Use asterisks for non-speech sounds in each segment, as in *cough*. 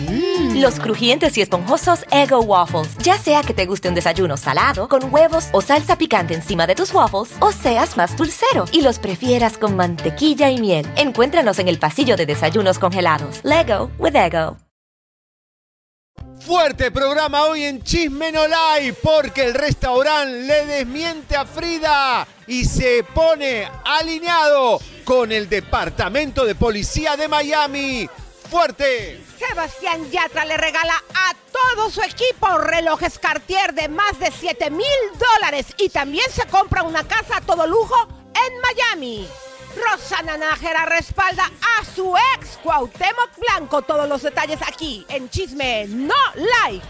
Mm. Los crujientes y esponjosos Ego Waffles. Ya sea que te guste un desayuno salado, con huevos o salsa picante encima de tus waffles, o seas más dulcero y los prefieras con mantequilla y miel. Encuéntranos en el pasillo de desayunos congelados. Lego with Ego. Fuerte programa hoy en Chisme No porque el restaurante le desmiente a Frida y se pone alineado con el Departamento de Policía de Miami. ¡Fuerte! Sebastián Yatra le regala a todo su equipo relojes Cartier de más de 7 mil dólares y también se compra una casa a todo lujo en Miami. Rosana Nájera respalda a su ex Cuauhtémoc Blanco. Todos los detalles aquí en Chisme No Like.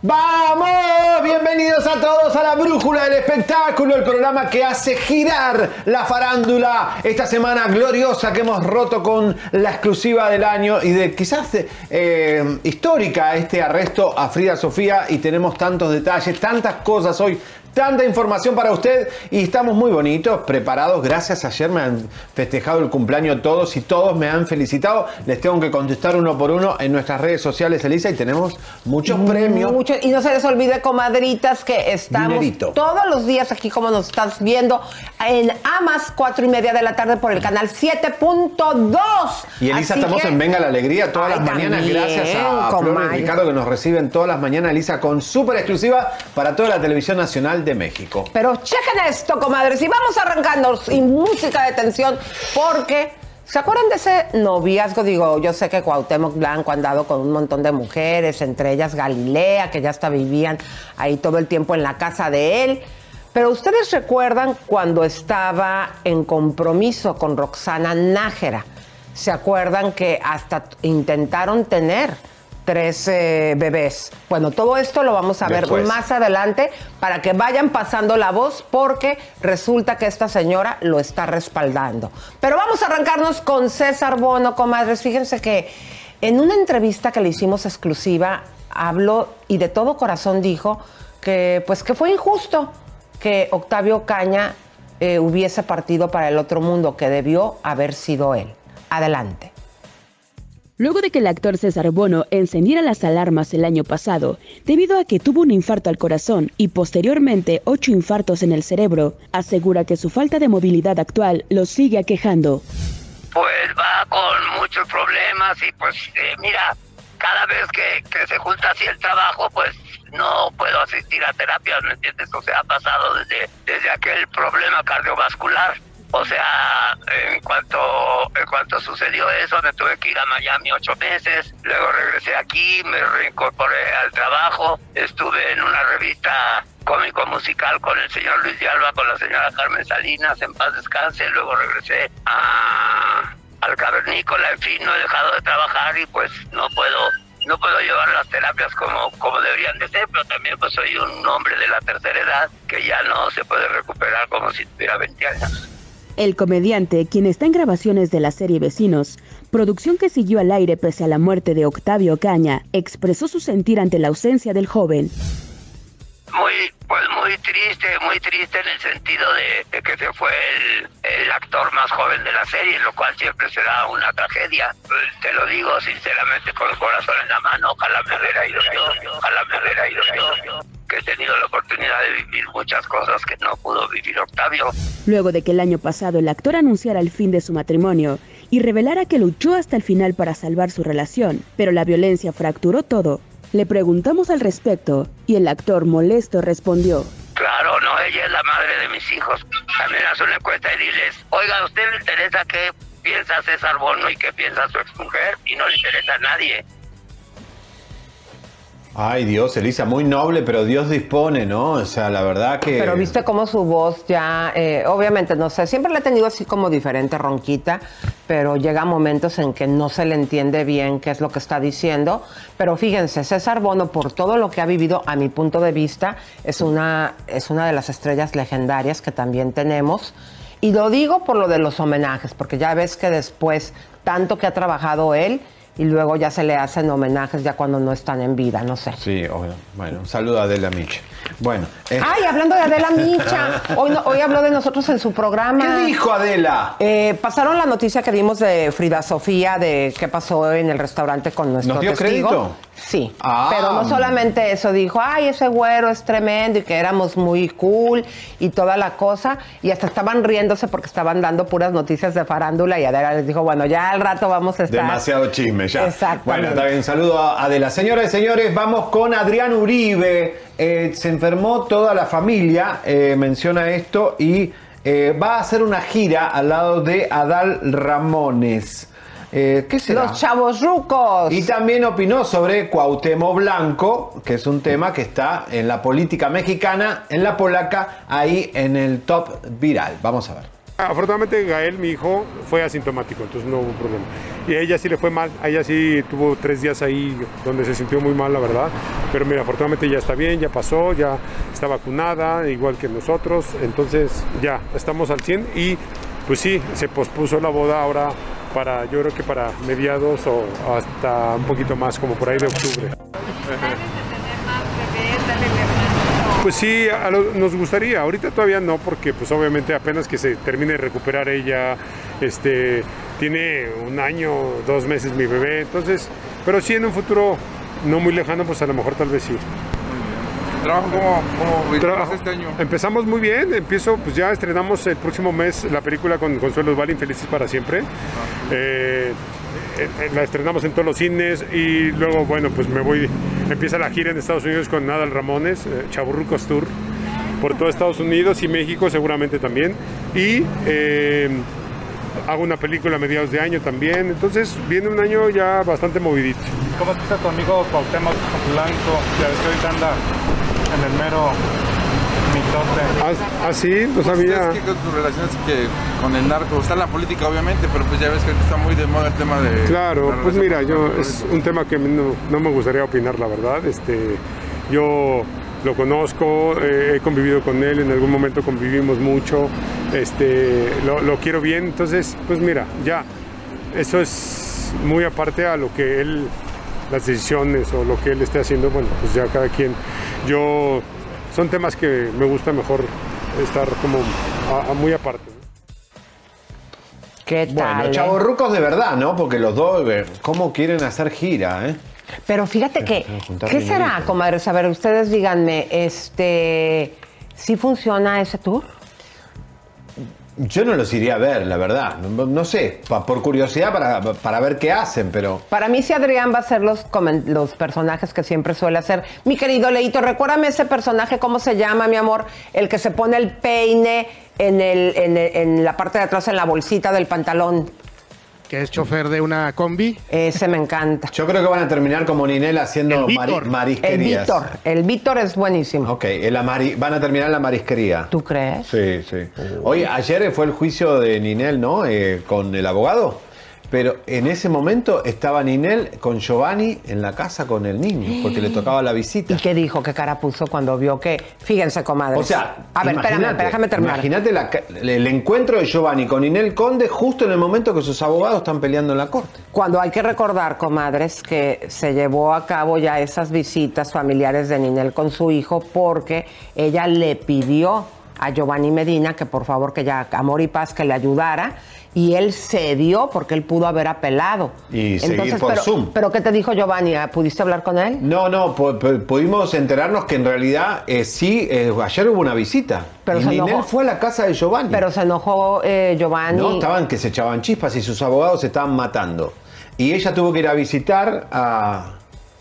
¡Vamos! Bienvenidos a todos a la Brújula del Espectáculo, el programa que hace girar la farándula. Esta semana gloriosa que hemos roto con la exclusiva del año y de quizás eh, histórica este arresto a Frida Sofía y tenemos tantos detalles, tantas cosas hoy Tanta información para usted y estamos muy bonitos, preparados. Gracias, ayer me han festejado el cumpleaños todos y todos me han felicitado. Les tengo que contestar uno por uno en nuestras redes sociales, Elisa, y tenemos muchos premios. y no se les olvide, comadritas, que estamos todos los días aquí, como nos estás viendo, en Amas, cuatro y media de la tarde por el canal 7.2. Y Elisa, estamos en Venga la Alegría todas las mañanas, gracias a Flor y Ricardo que nos reciben todas las mañanas, Elisa, con súper exclusiva para toda la televisión nacional México. Pero chequen esto, comadres, y vamos arrancando sin música de tensión, porque ¿Se acuerdan de ese noviazgo? Digo, yo sé que Cuauhtémoc Blanco ha andado con un montón de mujeres, entre ellas Galilea, que ya hasta vivían ahí todo el tiempo en la casa de él. Pero ustedes recuerdan cuando estaba en compromiso con Roxana Nájera. ¿Se acuerdan que hasta intentaron tener tres bebés. Bueno, todo esto lo vamos a ver más adelante para que vayan pasando la voz porque resulta que esta señora lo está respaldando. Pero vamos a arrancarnos con César Bono, comadres. Fíjense que en una entrevista que le hicimos exclusiva, habló y de todo corazón dijo que pues que fue injusto que Octavio Caña eh, hubiese partido para el otro mundo, que debió haber sido él. Adelante. Luego de que el actor César Bono encendiera las alarmas el año pasado, debido a que tuvo un infarto al corazón y posteriormente ocho infartos en el cerebro, asegura que su falta de movilidad actual lo sigue aquejando. Pues va con muchos problemas y pues eh, mira, cada vez que, se junta así el trabajo, pues no puedo asistir a terapia, ¿me entiendes? O sea, ha pasado desde, desde aquel problema cardiovascular o sea, en cuanto, en cuanto sucedió eso, me tuve que ir a Miami ocho meses, luego regresé aquí, me reincorporé al trabajo, estuve en una revista cómico musical con el señor Luis de Alba, con la señora Carmen Salinas, en paz descanse, luego regresé a, al cavernícola, en fin, no he dejado de trabajar y pues no puedo no puedo llevar las terapias como, como deberían de ser, pero también pues soy un hombre de la tercera edad que ya no se puede recuperar como si tuviera 20 años. El comediante, quien está en grabaciones de la serie Vecinos, producción que siguió al aire pese a la muerte de Octavio Caña, expresó su sentir ante la ausencia del joven. Muy, pues muy triste, muy triste en el sentido de, que se fue el, actor más joven de la serie, lo cual siempre será una tragedia. Pues, te lo digo sinceramente con el corazón en la mano, ojalá me hubiera ido yo, ojalá me hubiera ido yo que he tenido la oportunidad de vivir muchas cosas que no pudo vivir Octavio. Luego de que el año pasado el actor anunciara el fin de su matrimonio y revelara que luchó hasta el final para salvar su relación, pero la violencia fracturó todo, le preguntamos al respecto y el actor molesto respondió. Claro, no, ella es la madre de mis hijos. También haz una encuesta y diles, oiga, ¿a usted le interesa que piensa César Bono y qué piensa su exmujer y no le interesa a nadie. Ay Dios, Elisa, muy noble, pero Dios dispone, ¿no? O sea, la verdad que... Pero viste cómo su voz ya, eh, obviamente, no sé, siempre la he tenido así como diferente, ronquita, pero llega momentos en que no se le entiende bien qué es lo que está diciendo. Pero fíjense, César Bono, por todo lo que ha vivido, a mi punto de vista, es una, es una de las estrellas legendarias que también tenemos. Y lo digo por lo de los homenajes, porque ya ves que después, tanto que ha trabajado él, y luego ya se le hacen homenajes ya cuando no están en vida, no sé. Sí, obvio. Bueno, un saludo a Adela Micha. Bueno. eh, Ay, hablando de Adela Micha, *laughs* hoy, no- hoy habló de nosotros en su programa. ¿Qué dijo Adela? Eh, pasaron la noticia que dimos de Frida Sofía, de qué pasó en el restaurante con nuestro ¿Nos dio testigo. crédito? Sí, Ah. pero no solamente eso, dijo, ay, ese güero es tremendo y que éramos muy cool y toda la cosa, y hasta estaban riéndose porque estaban dando puras noticias de farándula y Adela les dijo, bueno, ya al rato vamos a estar... Demasiado chisme ya. Exactamente. Bueno, está bien. Saludo a Adela. Señoras y señores, vamos con Adrián Uribe. Eh, se enfermó toda la familia, eh, menciona esto, y eh, va a hacer una gira al lado de Adal Ramones. Eh, ¿Qué será? Los chavos rucos. Y también opinó sobre Cuauhtémoc Blanco, que es un tema que está en la política mexicana, en la polaca, ahí en el top viral. Vamos a ver. Afortunadamente Gael, mi hijo, fue asintomático, entonces no hubo problema. Y a ella sí le fue mal, a ella sí tuvo tres días ahí donde se sintió muy mal, la verdad. Pero mira, afortunadamente ya está bien, ya pasó, ya está vacunada, igual que nosotros. Entonces ya, estamos al 100 y pues sí, se pospuso la boda ahora para, yo creo que para mediados o hasta un poquito más, como por ahí de octubre. Pues sí, nos gustaría. Ahorita todavía no, porque pues obviamente apenas que se termine de recuperar ella, este, tiene un año, dos meses mi bebé, entonces, pero sí en un futuro no muy lejano, pues a lo mejor tal vez sí. ¿Trabajo como, como este año? Empezamos muy bien, empiezo, pues ya estrenamos el próximo mes la película con Consuelo Osvaldo, Infelices para siempre. Eh, eh, eh, la estrenamos en todos los cines y luego, bueno, pues me voy, empieza la gira en Estados Unidos con Nadal Ramones, eh, Chaburrucos Tour, por todo Estados Unidos y México seguramente también. Y eh, hago una película a mediados de año también, entonces viene un año ya bastante movidito. ¿Cómo está tu amigo Cuauhtémoc Blanco? Ya ves que ahorita anda en el mero mitote. Ah, ah, no sabía. ¿Qué con tus relaciones que con el narco? Está en la política, obviamente, pero pues ya ves que está muy de moda el tema de... Claro, la pues mira, yo es un tema que no, no me gustaría opinar, la verdad. Este, yo lo conozco, eh, he convivido con él, en algún momento convivimos mucho, este, lo, lo quiero bien, entonces, pues mira, ya, eso es muy aparte a lo que él, las decisiones o lo que él esté haciendo, bueno, pues ya cada quien, yo, son temas que me gusta mejor estar como a- a muy aparte. ¿Qué tal? Bueno, eh? chavos rucos de verdad, ¿no? Porque los dos, eh, ¿cómo quieren hacer gira, eh? Pero fíjate que, *laughs* ¿qué será, comadres? A ver, ustedes díganme, este, ¿sí funciona ese tour? Yo no los iría a ver, la verdad. No, sé, por curiosidad para, para ver qué hacen, pero... Para mí, si Adrián va a ser los, los personajes que siempre suele hacer. Mi querido Leito, recuérdame ese personaje, ¿cómo se llama, mi amor? El que se pone el peine en, el, en, el- en la parte de atrás, en la bolsita del pantalón. Que es chofer de una combi. Ese me encanta. Yo creo que van a terminar como Ninel haciendo El mari- Víctor. El marisquerías. Víctor. El Víctor es buenísimo. Ok, en la mari- van a terminar en la marisquería. ¿Tú crees? Sí, sí. Oye, ayer fue el juicio de Ninel, ¿no? Eh, con el abogado. Pero en ese momento estaba Ninel con Giovanni en la casa con el niño, *gasps* porque le tocaba la visita. ¿Y qué dijo? ¿Qué cara puso cuando vio que... Fíjense, comadres. O sea, A ver, espérame, déjame terminar. Imagínate la el encuentro de Giovanni con Ninel Conde justo en el momento que sus abogados están peleando en la corte. Cuando hay que recordar, comadres, que se llevó a cabo ya esas visitas familiares de Ninel con su hijo porque ella le pidió a Giovanni Medina que por favor que ya amor y paz que le ayudara y él cedió porque él pudo haber apelado. Y seguir por pero, Zoom. pero ¿qué te dijo Giovanni? ¿Ah, ¿Pudiste hablar con él? No, no, pu- pu- pudimos enterarnos que en realidad eh, sí, eh, ayer hubo una visita. Pero y se enojó. fue a la casa de Giovanni. Pero se enojó eh, Giovanni. No, estaban que se echaban chispas y sus abogados se estaban matando. Y ella tuvo que ir a visitar a,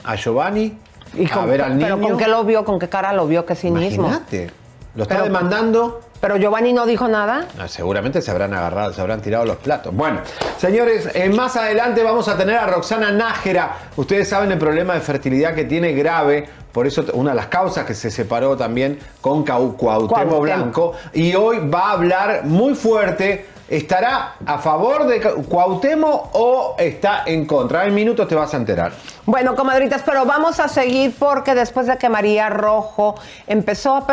a Giovanni, Y a con- ver al niño. Pero ¿con qué lo vio? ¿Con qué cara lo vio? ¿Qué cinismo? Imagínate. Lo está Pero- demandando. Pero Giovanni no dijo nada. Ah, Seguramente se habrán agarrado, se habrán tirado los platos. Bueno, señores, eh, más adelante vamos a tener a Roxana Nájera. Ustedes saben el problema de fertilidad que tiene grave. Por eso una de las causas que se separó también con Cuauhtémoc Cuauhtémoc. Blanco. Y hoy va a hablar muy fuerte. ¿Estará a favor de Cu- Cuauhtémoc o está en contra? En minutos te vas a enterar. Bueno, comadritas, pero vamos a seguir porque después de que María Rojo empezó a,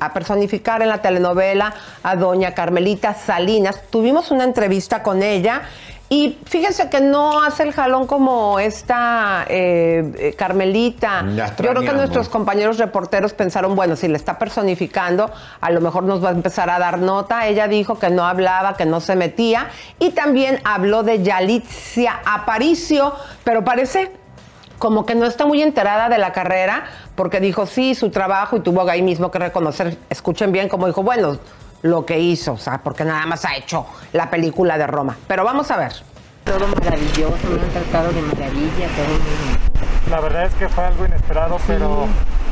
a personificar en la telenovela a doña Carmelita Salinas, tuvimos una entrevista con ella y fíjense que no hace el jalón como esta eh, eh, Carmelita. La Yo creo que nuestros compañeros reporteros pensaron, bueno, si le está personificando, a lo mejor nos va a empezar a dar nota. Ella dijo que no hablaba, que no se metía y también habló de Yalitza Aparicio, pero parece como que no está muy enterada de la carrera, porque dijo sí, su trabajo y tuvo ahí mismo que reconocer, escuchen bien como dijo, bueno, lo que hizo, o sea, porque nada más ha hecho la película de Roma. Pero vamos a ver. Todo maravilloso, me han tratado de maravilla, todo. La verdad es que fue algo inesperado, pero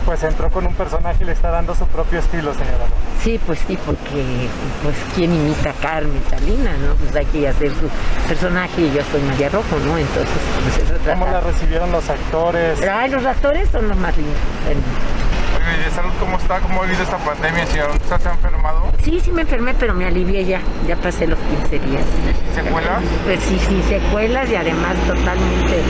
pues entró con un personaje y le está dando su propio estilo, señora. Sí, pues sí, porque pues quién imita a Carmen Salinas, ¿no? Pues hay que hacer su personaje y yo soy María Rojo, ¿no? Entonces, pues eso ¿Cómo la recibieron los actores? Ay, los actores son los más lindos. Oye, ¿de salud cómo está? ¿Cómo ha vivido esta pandemia, señor? ¿Usted se ha enfermado? Sí, sí me enfermé, pero me alivié ya. Ya pasé los 15 días. ¿Secuelas? Pues sí, sí, secuelas y además totalmente,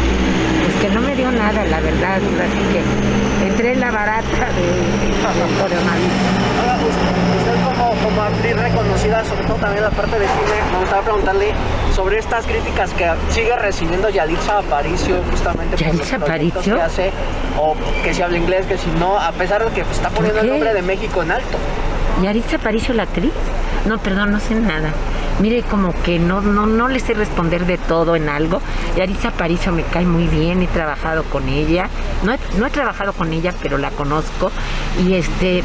pues que no me dio nada, la verdad. Así que entré en la barata de, del coronavirus. Ahora, usted, usted como, como actriz reconocida, sobre todo también la parte de cine, me gustaría preguntarle sobre estas críticas que sigue recibiendo Yalitza Aparicio justamente por los ¿Yalitza proyectos Aparicio? que hace, o que si habla inglés, que si no, a pesar de que está poniendo el nombre de México en alto. ¿Yaritza Aparicio la actriz? No, perdón, no sé nada. Mire, como que no, no, no le sé responder de todo en algo. Yaritza Aparicio me cae muy bien, he trabajado con ella. No he, no he trabajado con ella, pero la conozco. Y este,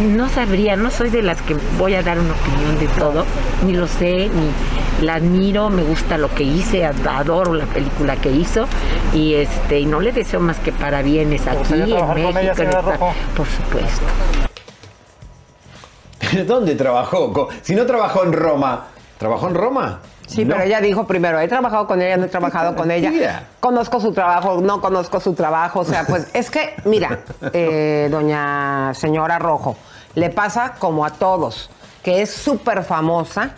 no sabría, no soy de las que voy a dar una opinión de todo. Ni lo sé, ni la admiro, me gusta lo que hice, adoro la película que hizo. Y este, y no le deseo más que parabienes aquí gustaría en México. ella, en señora esta- Rojo? por supuesto. *laughs* ¿Dónde trabajó? Si no trabajó en Roma, ¿trabajó en Roma? Sí, No. pero ella dijo primero, he trabajado con ella, no he trabajado con ella. Conozco su trabajo, no conozco su trabajo. O sea, pues *laughs* es que, mira, eh, doña señora Rojo, le pasa como a todos, que es súper famosa,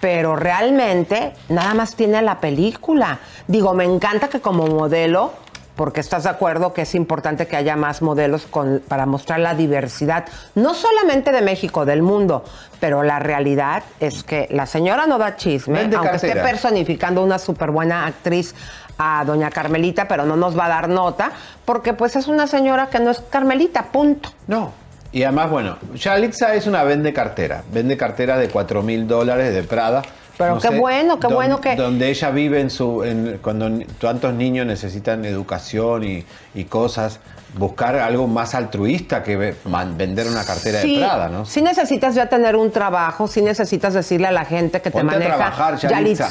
pero realmente nada más tiene la película. Digo, me encanta que como modelo, porque estás de acuerdo que es importante que haya más modelos con- para mostrar la diversidad, no solamente de México, del mundo, pero la realidad es que la señora no da chisme, aunque esté personificando una súper buena actriz a doña Carmelita, pero no nos va a dar nota, porque pues es una señora que no es Carmelita, punto. No. Y además, bueno, Yalitza es una vende cartera. Vende cartera de 4 mil dólares de Prada. Pero qué bueno, qué don- bueno que- Donde ella vive en su. en- cuando tantos niños necesitan educación y, y cosas. Buscar algo más altruista que vender una cartera de Prada, ¿no? Sí necesitas ya tener un trabajo, sí necesitas decirle a la gente que te Ponte a maneja. trabajar, Yalitza.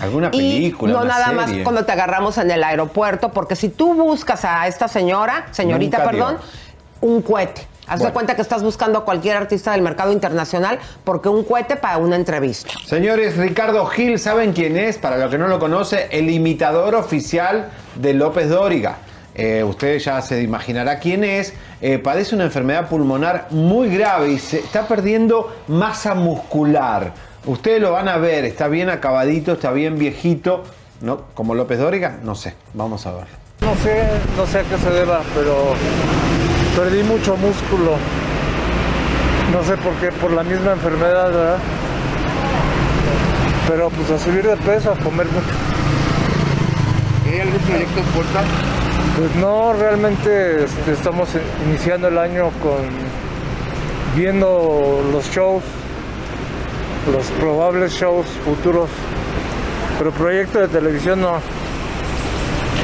Alguna Y película, no una nada más cuando te agarramos en el aeropuerto, porque si tú buscas a esta señora, señorita, Nunca dio. perdón, un cohete. Haz de cuenta que estás buscando a cualquier artista del mercado internacional porque un cohete para una entrevista. Señores, Ricardo Gil, ¿saben quién es? Para los que no lo conoce, el imitador oficial de López Dóriga. Eh, usted ya se imaginará quién es. Eh, padece una enfermedad pulmonar muy grave y se está perdiendo masa muscular. Ustedes lo van a ver, está bien acabadito, está bien viejito. ¿No? Como López Dóriga, no sé, vamos a ver. No sé, no sé a qué se deba, pero perdí mucho músculo. No sé por qué, por la misma enfermedad, ¿verdad? Pero pues a subir de peso, a comer mucho. ¿Hay algún proyecto en puerta? Pues no, realmente este, estamos in- iniciando el año con viendo los shows, los probables shows futuros, pero proyecto de televisión no.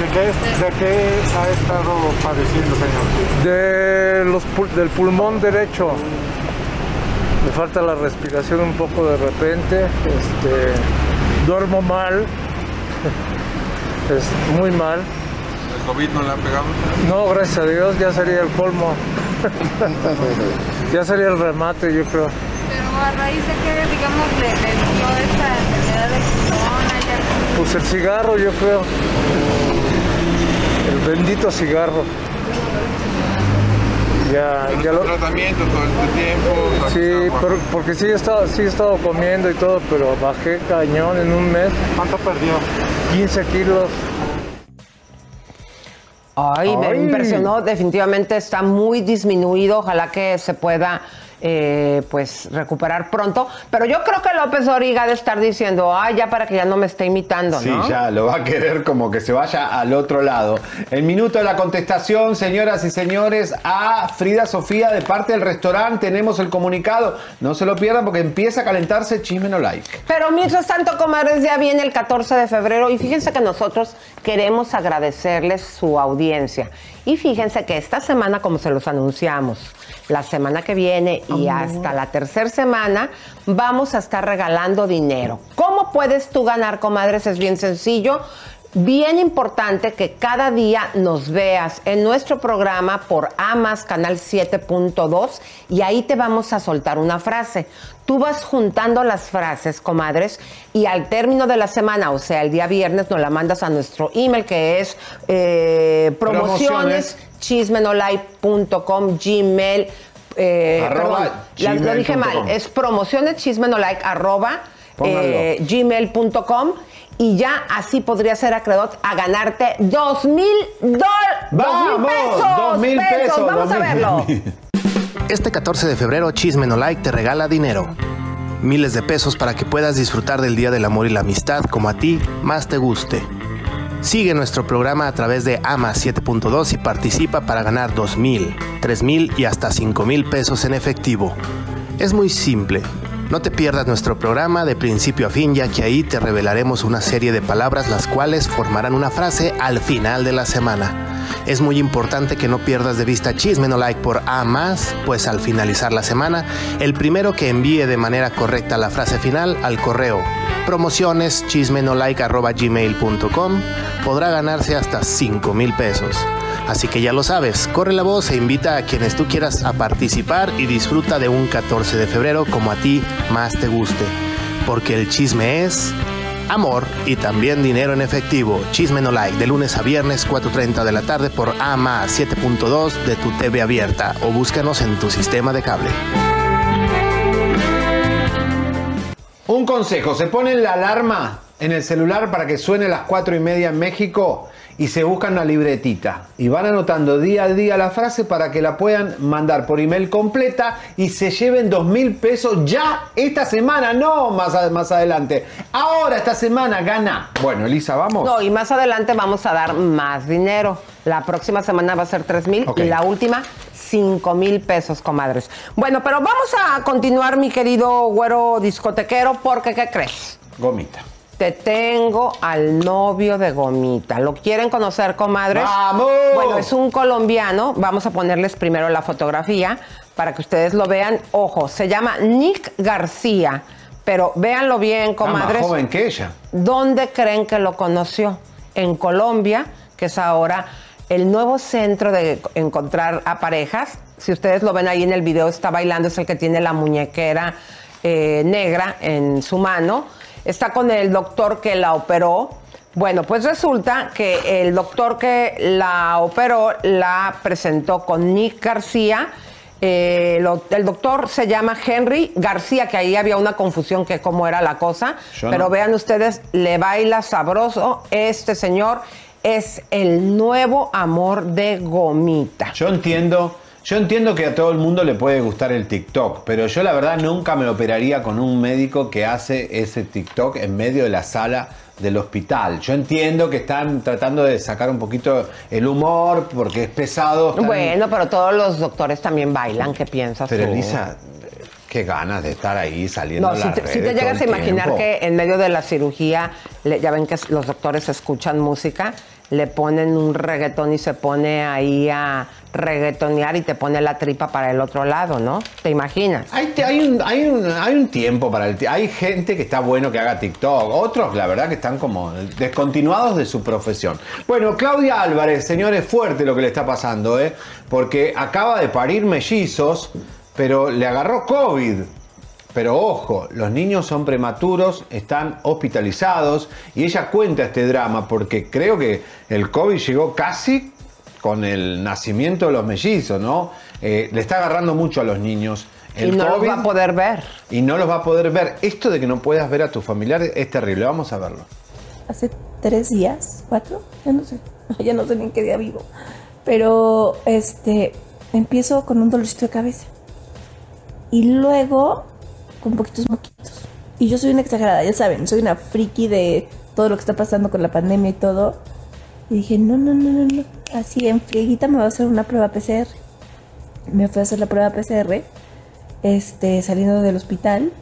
¿De qué, de qué ha estado padeciendo, señor? De los, pul- del pulmón derecho. Me falta la respiración un poco de repente. Este, duermo mal, *laughs* es muy mal. ¿El COVID no le ha pegado? No, gracias a Dios, ya sería el colmo. *laughs* ya sería el remate, yo creo. Pero a raíz de que, digamos, le, dio esta enfermedad de corona y algo. Pues el cigarro, yo creo. Bendito cigarro. Ya, ya lo... tratamiento todo este tiempo. Sí, pero- porque sí he, estado, sí he estado comiendo y todo, pero bajé cañón en un mes. ¿Cuánto perdió? 15 kilos. Ay, me Ay. impresionó. Definitivamente está muy disminuido. Ojalá que se pueda. Eh, pues recuperar pronto, pero yo creo que López Origa de estar diciendo, ay, ya para que ya no me esté imitando, Sí, ¿no? ya lo va a querer como que se vaya al otro lado. El minuto de la contestación, señoras y señores, a Frida Sofía de parte del restaurante. Tenemos el comunicado. No se lo pierdan porque empieza a calentarse chisme no like. Pero mientras tanto, comadres, ya viene el 14 de febrero y fíjense que nosotros queremos agradecerles su audiencia. Y fíjense que esta semana, como se los anunciamos, la semana que viene y hasta la tercera semana, vamos a estar regalando dinero. ¿Cómo puedes tú ganar, comadres? Es bien sencillo. Bien importante que cada día nos veas en nuestro programa por AMAS Canal 7.2 y ahí te vamos a soltar una frase. Tú vas juntando las frases, comadres, y al término de la semana, o sea, el día viernes, nos la mandas a nuestro email que es eh, promociones, chismenolike.com, gmail. eh, Arroba perdón, lo dije mal, es promociones chismenolike arroba eh, gmail.com y ya así podría ser acreedor a ganarte dos mil dólares. ¡Vamos! pesos! Dos mil pesos, Vamos a verlo. Este 14 de febrero, Chisme No Like te regala dinero. Miles de pesos para que puedas disfrutar del Día del Amor y la Amistad como a ti más te guste. Sigue nuestro programa a través de AMA 7.2 y participa para ganar 2 mil, 3 mil y hasta 5 mil pesos en efectivo. Es muy simple. No te pierdas nuestro programa de principio a fin, ya que ahí te revelaremos una serie de palabras las cuales formarán una frase al final de la semana. Es muy importante que no pierdas de vista Chisme No Like por A más, pues al finalizar la semana, el primero que envíe de manera correcta la frase final al correo promociones gmail.com podrá ganarse hasta 5 mil pesos. Así que ya lo sabes, corre la voz e invita a quienes tú quieras a participar y disfruta de un 14 de febrero como a ti más te guste. Porque el chisme es amor y también dinero en efectivo. Chisme no like de lunes a viernes 4.30 de la tarde por AMA 7.2 de tu TV abierta o búscanos en tu sistema de cable. Un consejo, se ponen la alarma en el celular para que suene a las 4 y media en México y se buscan una libretita y van anotando día a día la frase para que la puedan mandar por email completa y se lleven dos mil pesos ya esta semana, no más, a- más adelante. Ahora esta semana gana. Bueno, Elisa, vamos. No, y más adelante vamos a dar más dinero. La próxima semana va a ser 3 mil y la última 5 mil pesos, comadres. Bueno, pero vamos a continuar, mi querido güero discotequero, porque ¿qué crees? Gomita. Te tengo al novio de Gomita. ¿Lo quieren conocer, comadres? ¡Vamos! Bueno, es un colombiano. Vamos a ponerles primero la fotografía para que ustedes lo vean. Ojo, se llama Nick García. Pero véanlo bien, Está más comadres. joven que ella. ¿Dónde creen que lo conoció? En Colombia, que es ahora el nuevo centro de encontrar a parejas. Si ustedes lo ven ahí en el video, está bailando, es el que tiene la muñequera eh, negra en su mano. Está con el doctor que la operó. Bueno, pues resulta que el doctor que la operó la presentó con Nick García. Eh, lo- el doctor se llama Henry García, que ahí había una confusión que cómo era la cosa. Yo pero no. vean ustedes, le baila sabroso. Este señor es el nuevo amor de Gomita. Yo entiendo, yo entiendo que a todo el mundo le puede gustar el TikTok, pero yo la verdad nunca me operaría con un médico que hace ese TikTok en medio de la sala del hospital. Yo entiendo que están tratando de sacar un poquito el humor porque es pesado. están- Bueno, pero todos los doctores también bailan. ¿Qué piensas pero tú? Elisa, qué ganas de estar ahí saliendo No, a si te, si te llegas a imaginar tiempo. que en medio de la cirugía, le- ya ven que los doctores escuchan música, le ponen un reggaetón y se pone ahí a reggaetonear y te pone la tripa para el otro lado, ¿no? ¿Te imaginas? Hay, hay, un, hay, un, hay un tiempo para el... Hay gente que está bueno que haga TikTok. Otros, la verdad, que están como descontinuados de su profesión. Bueno, Claudia Álvarez, señores, fuerte lo que le está pasando, ¿eh? Porque acaba de parir mellizos, pero le agarró COVID. Pero ojo, los niños son prematuros, están hospitalizados y ella cuenta este drama porque creo que el COVID llegó casi con el nacimiento de los mellizos, ¿no? Eh, le está agarrando mucho a los niños. y no los va a poder ver. Y no los va a poder ver. Esto de que no puedas ver a tus familiares es terrible. Vamos a verlo. hace tres días, cuatro, ya no sé, *laughs* ya no sé ni en qué día vivo. Pero este empiezo con un dolorcito de cabeza. Y luego con poquitos moquitos. Y yo soy una exagerada, ya saben, soy una friki de todo lo que está pasando con la pandemia y todo. Y dije, no, no, no, no, no. Así en frieguita me voy a hacer una prueba PCR. Me fui a hacer la prueba PCR, este, saliendo del hospital.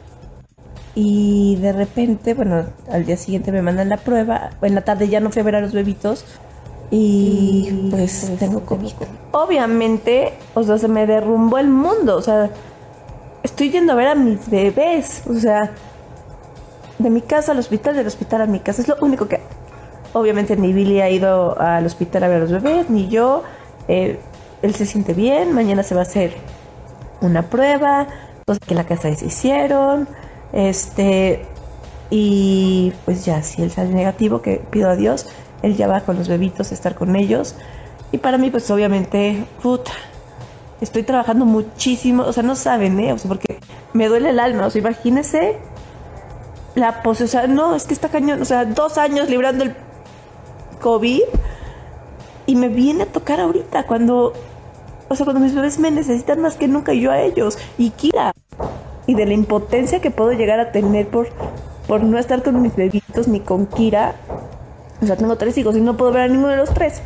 Y de repente, bueno, al día siguiente me mandan la prueba. En la tarde ya no fui a ver a los bebitos. Y pues tengo COVID. Obviamente, o sea, se me derrumbó el mundo. O sea, estoy yendo a ver a mis bebés. O sea, de mi casa al hospital, del hospital a mi casa. Es lo único que. Obviamente, ni Billy ha ido al hospital a ver a los bebés, ni yo. Eh, él se siente bien. Mañana se va a hacer una prueba. Cosas que en la casa se hicieron. Este. Y pues ya, si él sale negativo, que pido a Dios, él ya va con los bebitos a estar con ellos. Y para mí, pues obviamente, puta, estoy trabajando muchísimo, o sea, no saben, ¿eh? O sea, porque me duele el alma, o sea, imagínense la pose, o sea, no, es que está cañón, o sea, dos años librando el COVID y me viene a tocar ahorita, cuando, o sea, cuando mis bebés me necesitan más que nunca yo a ellos, y Kira, y de la impotencia que puedo llegar a tener por, por no estar con mis bebitos ni con Kira, o sea, tengo tres hijos y no puedo ver a ninguno de los tres.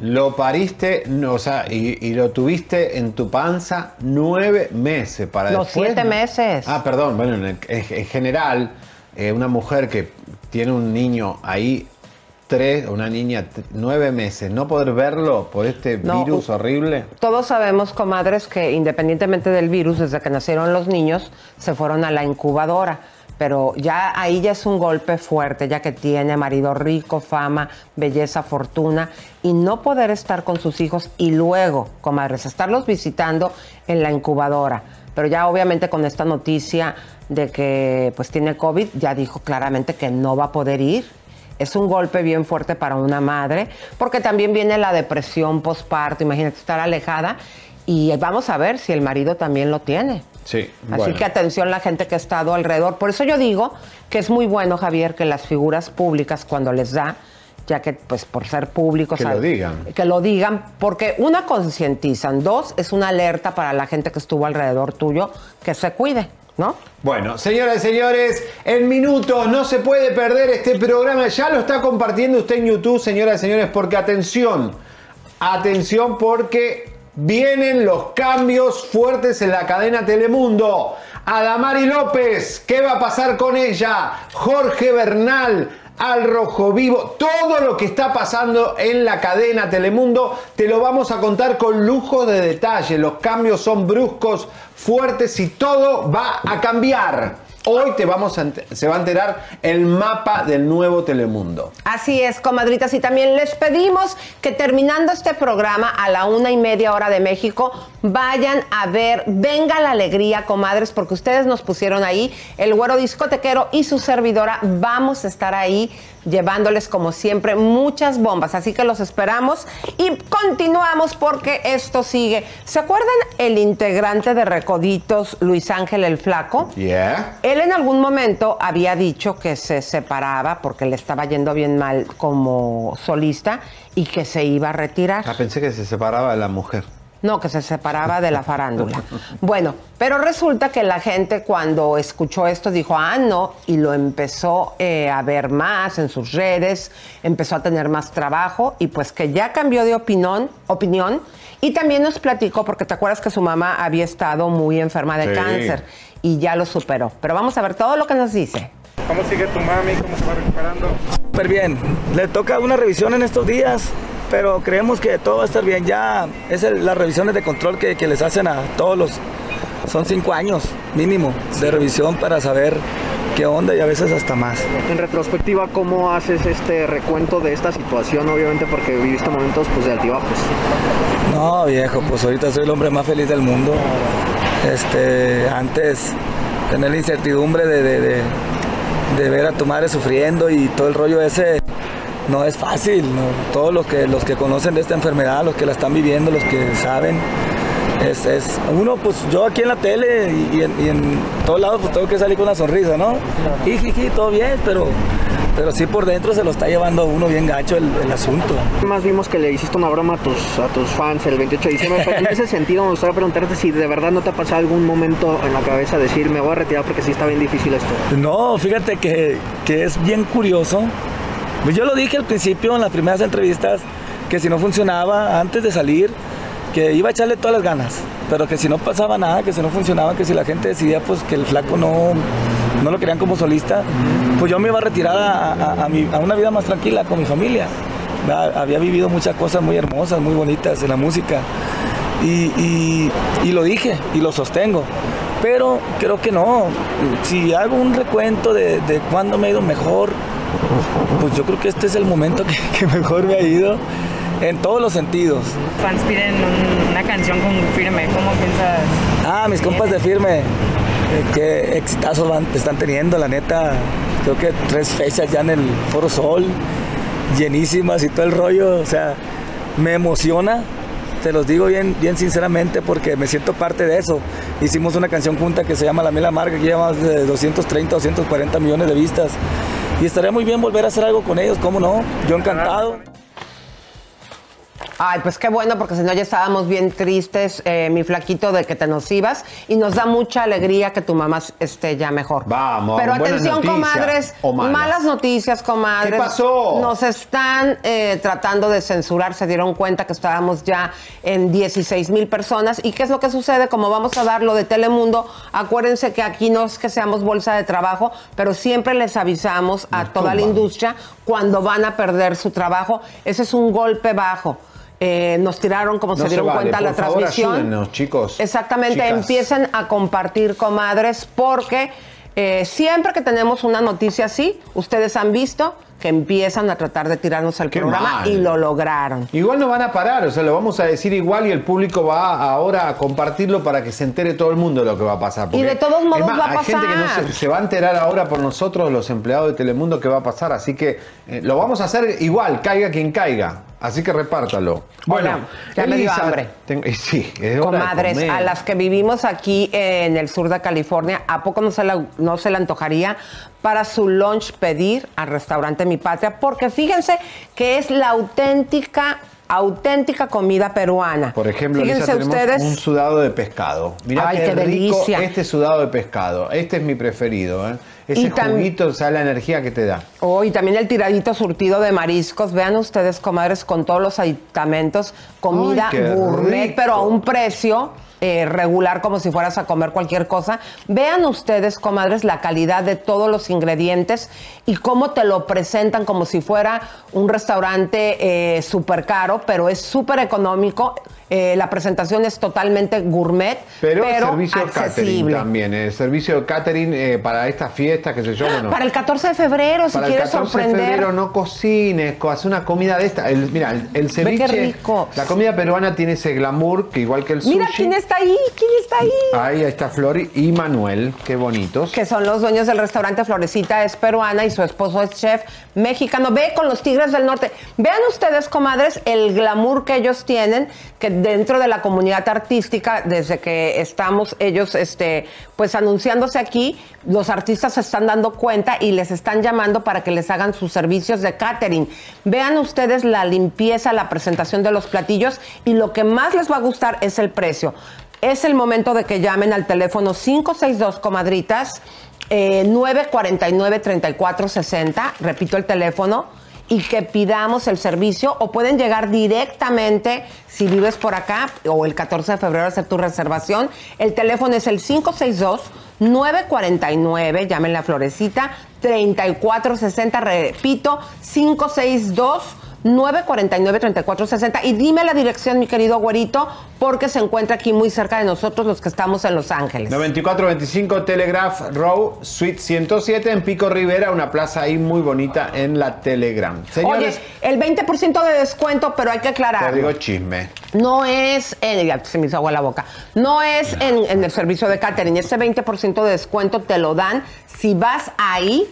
Lo pariste, no, o sea, y, y lo tuviste en tu panza nueve meses para Los después, siete ¿no? meses. Ah, perdón, bueno, en, en- en general, eh, una mujer que tiene un niño ahí, tres, una niña, nueve meses, no poder verlo por este No, virus horrible. Todos sabemos, comadres, que independientemente del virus, desde que nacieron los niños, se fueron a la incubadora. Pero ya ahí ya es un golpe fuerte, ya que tiene marido rico, fama, belleza, fortuna, y no poder estar con sus hijos y luego, comadres, estarlos visitando en la incubadora. Pero ya obviamente con esta noticia de que pues tiene COVID, ya dijo claramente que no va a poder ir. Es un golpe bien fuerte para una madre, porque también viene la depresión postparto, imagínate estar alejada, y vamos a ver si el marido también lo tiene. Sí, Así bueno. que atención la gente que ha estado alrededor. Por eso yo digo que es muy bueno, Javier, que las figuras públicas cuando les da, ya que pues por ser públicos... Que lo digan. Que lo digan, porque una concientizan, dos es una alerta para la gente que estuvo alrededor tuyo, que se cuide, ¿no? Bueno, señoras y señores, en minutos no se puede perder este programa. Ya lo está compartiendo usted en YouTube, señoras y señores, porque atención, atención porque vienen los cambios fuertes en la cadena Telemundo. Adamari López, ¿qué va a pasar con ella? Jorge Bernal, al rojo vivo, todo lo que está pasando en la cadena Telemundo, te lo vamos a contar con lujo de detalle. Los cambios son bruscos, fuertes y todo va a cambiar. Hoy te vamos a se va a enterar el mapa del nuevo Telemundo. Así es, comadritas. Y también les pedimos que terminando este programa a la una y media hora de México, vayan a ver Venga la Alegría, comadres, porque ustedes nos pusieron ahí, el güero discotequero y su servidora. Vamos a estar ahí llevándoles, como siempre, muchas bombas. Así que los esperamos y continuamos porque esto sigue. ¿Se acuerdan el integrante de Recoditos, Luis Ángel el Flaco? Yeah. Él en algún momento había dicho que se separaba porque le estaba yendo bien mal como solista y que se iba a retirar. Ah, pensé que se separaba de la mujer. No, que se separaba de la farándula. Bueno, pero resulta que la gente cuando escuchó esto dijo, ah, no, y lo empezó eh, a ver más en sus redes, empezó a tener más trabajo y pues que ya cambió de opinión, opinión y también nos platicó, porque te acuerdas que su mamá había estado muy enferma de Sí. cáncer y ya lo superó. Pero vamos a ver todo lo que nos dice. ¿Cómo sigue tu mami? ¿Cómo se va recuperando? Súper bien. Le toca una revisión en estos días, pero creemos que todo va a estar bien. Ya es el- las revisiones de control que, que les hacen a todos los... Son cinco años mínimo de revisión para saber qué onda y a veces hasta más. En retrospectiva, ¿cómo haces este recuento de esta situación? Obviamente porque viviste momentos pues, de altibajos. No, viejo, pues ahorita soy el hombre más feliz del mundo. Este, antes tener la incertidumbre de, de- de- de ver a tu madre sufriendo y todo el rollo ese no es fácil. ¿no? Todos los que, los que conocen de esta enfermedad, los que la están viviendo, los que saben, es, es- uno, pues yo aquí en la tele y, y en, y en todos lados pues tengo que salir con una sonrisa, ¿no? Jijiji, todo bien, pero, pero sí por dentro se lo está llevando uno bien gacho el, el asunto. Más vimos que le hiciste una broma a tus, a tus fans el 28 de diciembre, pero en ese sentido me gustaría preguntarte si de verdad no te ha pasado algún momento en la cabeza decir me voy a retirar porque sí está bien difícil esto. No, fíjate que, que es bien curioso. Pues yo lo dije al principio en las primeras entrevistas que si no funcionaba antes de salir, que iba a echarle todas las ganas, pero que si no pasaba nada, que si no funcionaba, que si la gente decidía pues que el flaco no, no lo querían como solista, pues yo me iba a retirar a, a- mi- a una vida más tranquila con mi familia. ¿verdad? Había vivido muchas cosas muy hermosas, muy bonitas en la música y, y- y lo dije y lo sostengo. Pero creo que no. Si hago un recuento de, de cuándo me ha ido mejor, pues yo creo que este es el momento que, que mejor me ha ido en todos los sentidos. Fans piden un- una canción con firme. ¿Cómo piensas? Ah, mis compas de firme, eh, qué exitazos van, están teniendo, la neta. Creo que tres fechas ya en el Foro Sol, llenísimas y todo el rollo. O sea, me emociona, te los digo bien, bien sinceramente, porque me siento parte de eso. Hicimos una canción junta que se llama La Miel Amarga, que lleva más de 230, 240 millones de vistas. Y estaría muy bien volver a hacer algo con ellos, ¿cómo no? Yo encantado. Ay, pues qué bueno, porque si no ya estábamos bien tristes, eh, mi flaquito, de que te nos ibas. Y nos da mucha alegría que tu mamá esté ya mejor. Vamos, Pero atención, noticias, comadres. o malas. Malas noticias, comadres. ¿Qué pasó? Nos están eh, tratando de censurar. Se dieron cuenta que estábamos ya en 16 mil personas. ¿Y qué es lo que sucede? Como vamos a dar lo de Telemundo, acuérdense que aquí no es que seamos bolsa de trabajo, pero siempre les avisamos a toda la industria cuando van a perder su trabajo. Ese es un golpe bajo. Eh, nos tiraron, como No se dieron vale, cuenta, por la favor, transmisión. ayúdennos, chicos. Exactamente, Chicas. empiecen a compartir, comadres, porque eh, siempre que tenemos una noticia así, ustedes han visto que empiezan a tratar de tirarnos Qué programa mal. y lo lograron. Igual no van a parar, o sea, lo vamos a decir igual y el público va ahora a compartirlo para que se entere todo el mundo de lo que va a pasar. Y de todos modos más, va a Hay gente que no pasar. se, se va a enterar ahora por nosotros, los empleados de Telemundo, que va a pasar. Así que eh, lo vamos a hacer igual, caiga quien caiga. Así que repártalo. Bueno, ya me dio hambre. tengo- *laughs* sí, es de Comadres, a las que vivimos aquí en el sur de California, ¿a poco no se, la- no se le antojaría para su lunch pedir al restaurante Mi Patria? Porque fíjense que es la auténtica, auténtica comida peruana. Por ejemplo, fíjense ustedes. un sudado de pescado. Mirá Ay, qué, qué rico delicia. este sudado de pescado. Este es mi preferido. ¿eh? Ese Y juguito, ¿sabes la energía que te da? Oh, y también el tiradito surtido de mariscos. Vean ustedes, comadres, con todos los aditamentos, comida Ay, gourmet, rico. pero a un precio eh, regular, como si fueras a comer cualquier cosa. Vean ustedes, comadres, la calidad de todos los ingredientes y cómo te lo presentan como si fuera un restaurante eh, súper caro, pero es súper económico. Eh, la presentación es totalmente gourmet, Pero, pero, servicio catering accesible. también. El servicio de catering eh, para estas fiestas, qué sé yo. Bueno, Para el 14 de febrero, si para el quieres 14 de sorprender. febrero no cocines, co- haz una comida de esta. El- mira, el, el ceviche, qué rico. la comida peruana tiene ese glamour que igual que el sushi. Mira quién está ahí, quién está ahí. Ahí está Flori y Manuel, qué bonitos. que son los dueños del restaurante Florecita, es peruana y su esposo es chef mexicano. Ve con los Tigres del Norte. Vean ustedes, comadres, el glamour que ellos tienen, que dentro de la comunidad artística, desde que estamos ellos este, pues anunciándose aquí, los artistas se están dando cuenta y les están llamando para que les hagan sus servicios de catering. Vean ustedes la limpieza, la presentación de los platillos y lo que más les va a gustar es el precio. Es el momento de que llamen al teléfono 562 comadritas eh, 949-3460, repito el teléfono, y que pidamos el servicio o pueden llegar directamente si vives por acá o el 14 de febrero hacer tu reservación. El teléfono es el 562 949, llamen la florecita, 3460, repito, 562 949-3460. Y dime la dirección, mi querido güerito, porque se encuentra aquí muy cerca de nosotros, los que estamos en Los Ángeles. 9425 Telegraph Row, Suite 107 en Pico Rivera, una plaza ahí muy bonita en la Telegram. Señores, Oye, el 20% de descuento, pero hay que aclarar. te digo chisme. No es, en, ya se me hizo agua la boca, no es en, en el servicio de catering. Ese 20% de descuento te lo dan si vas ahí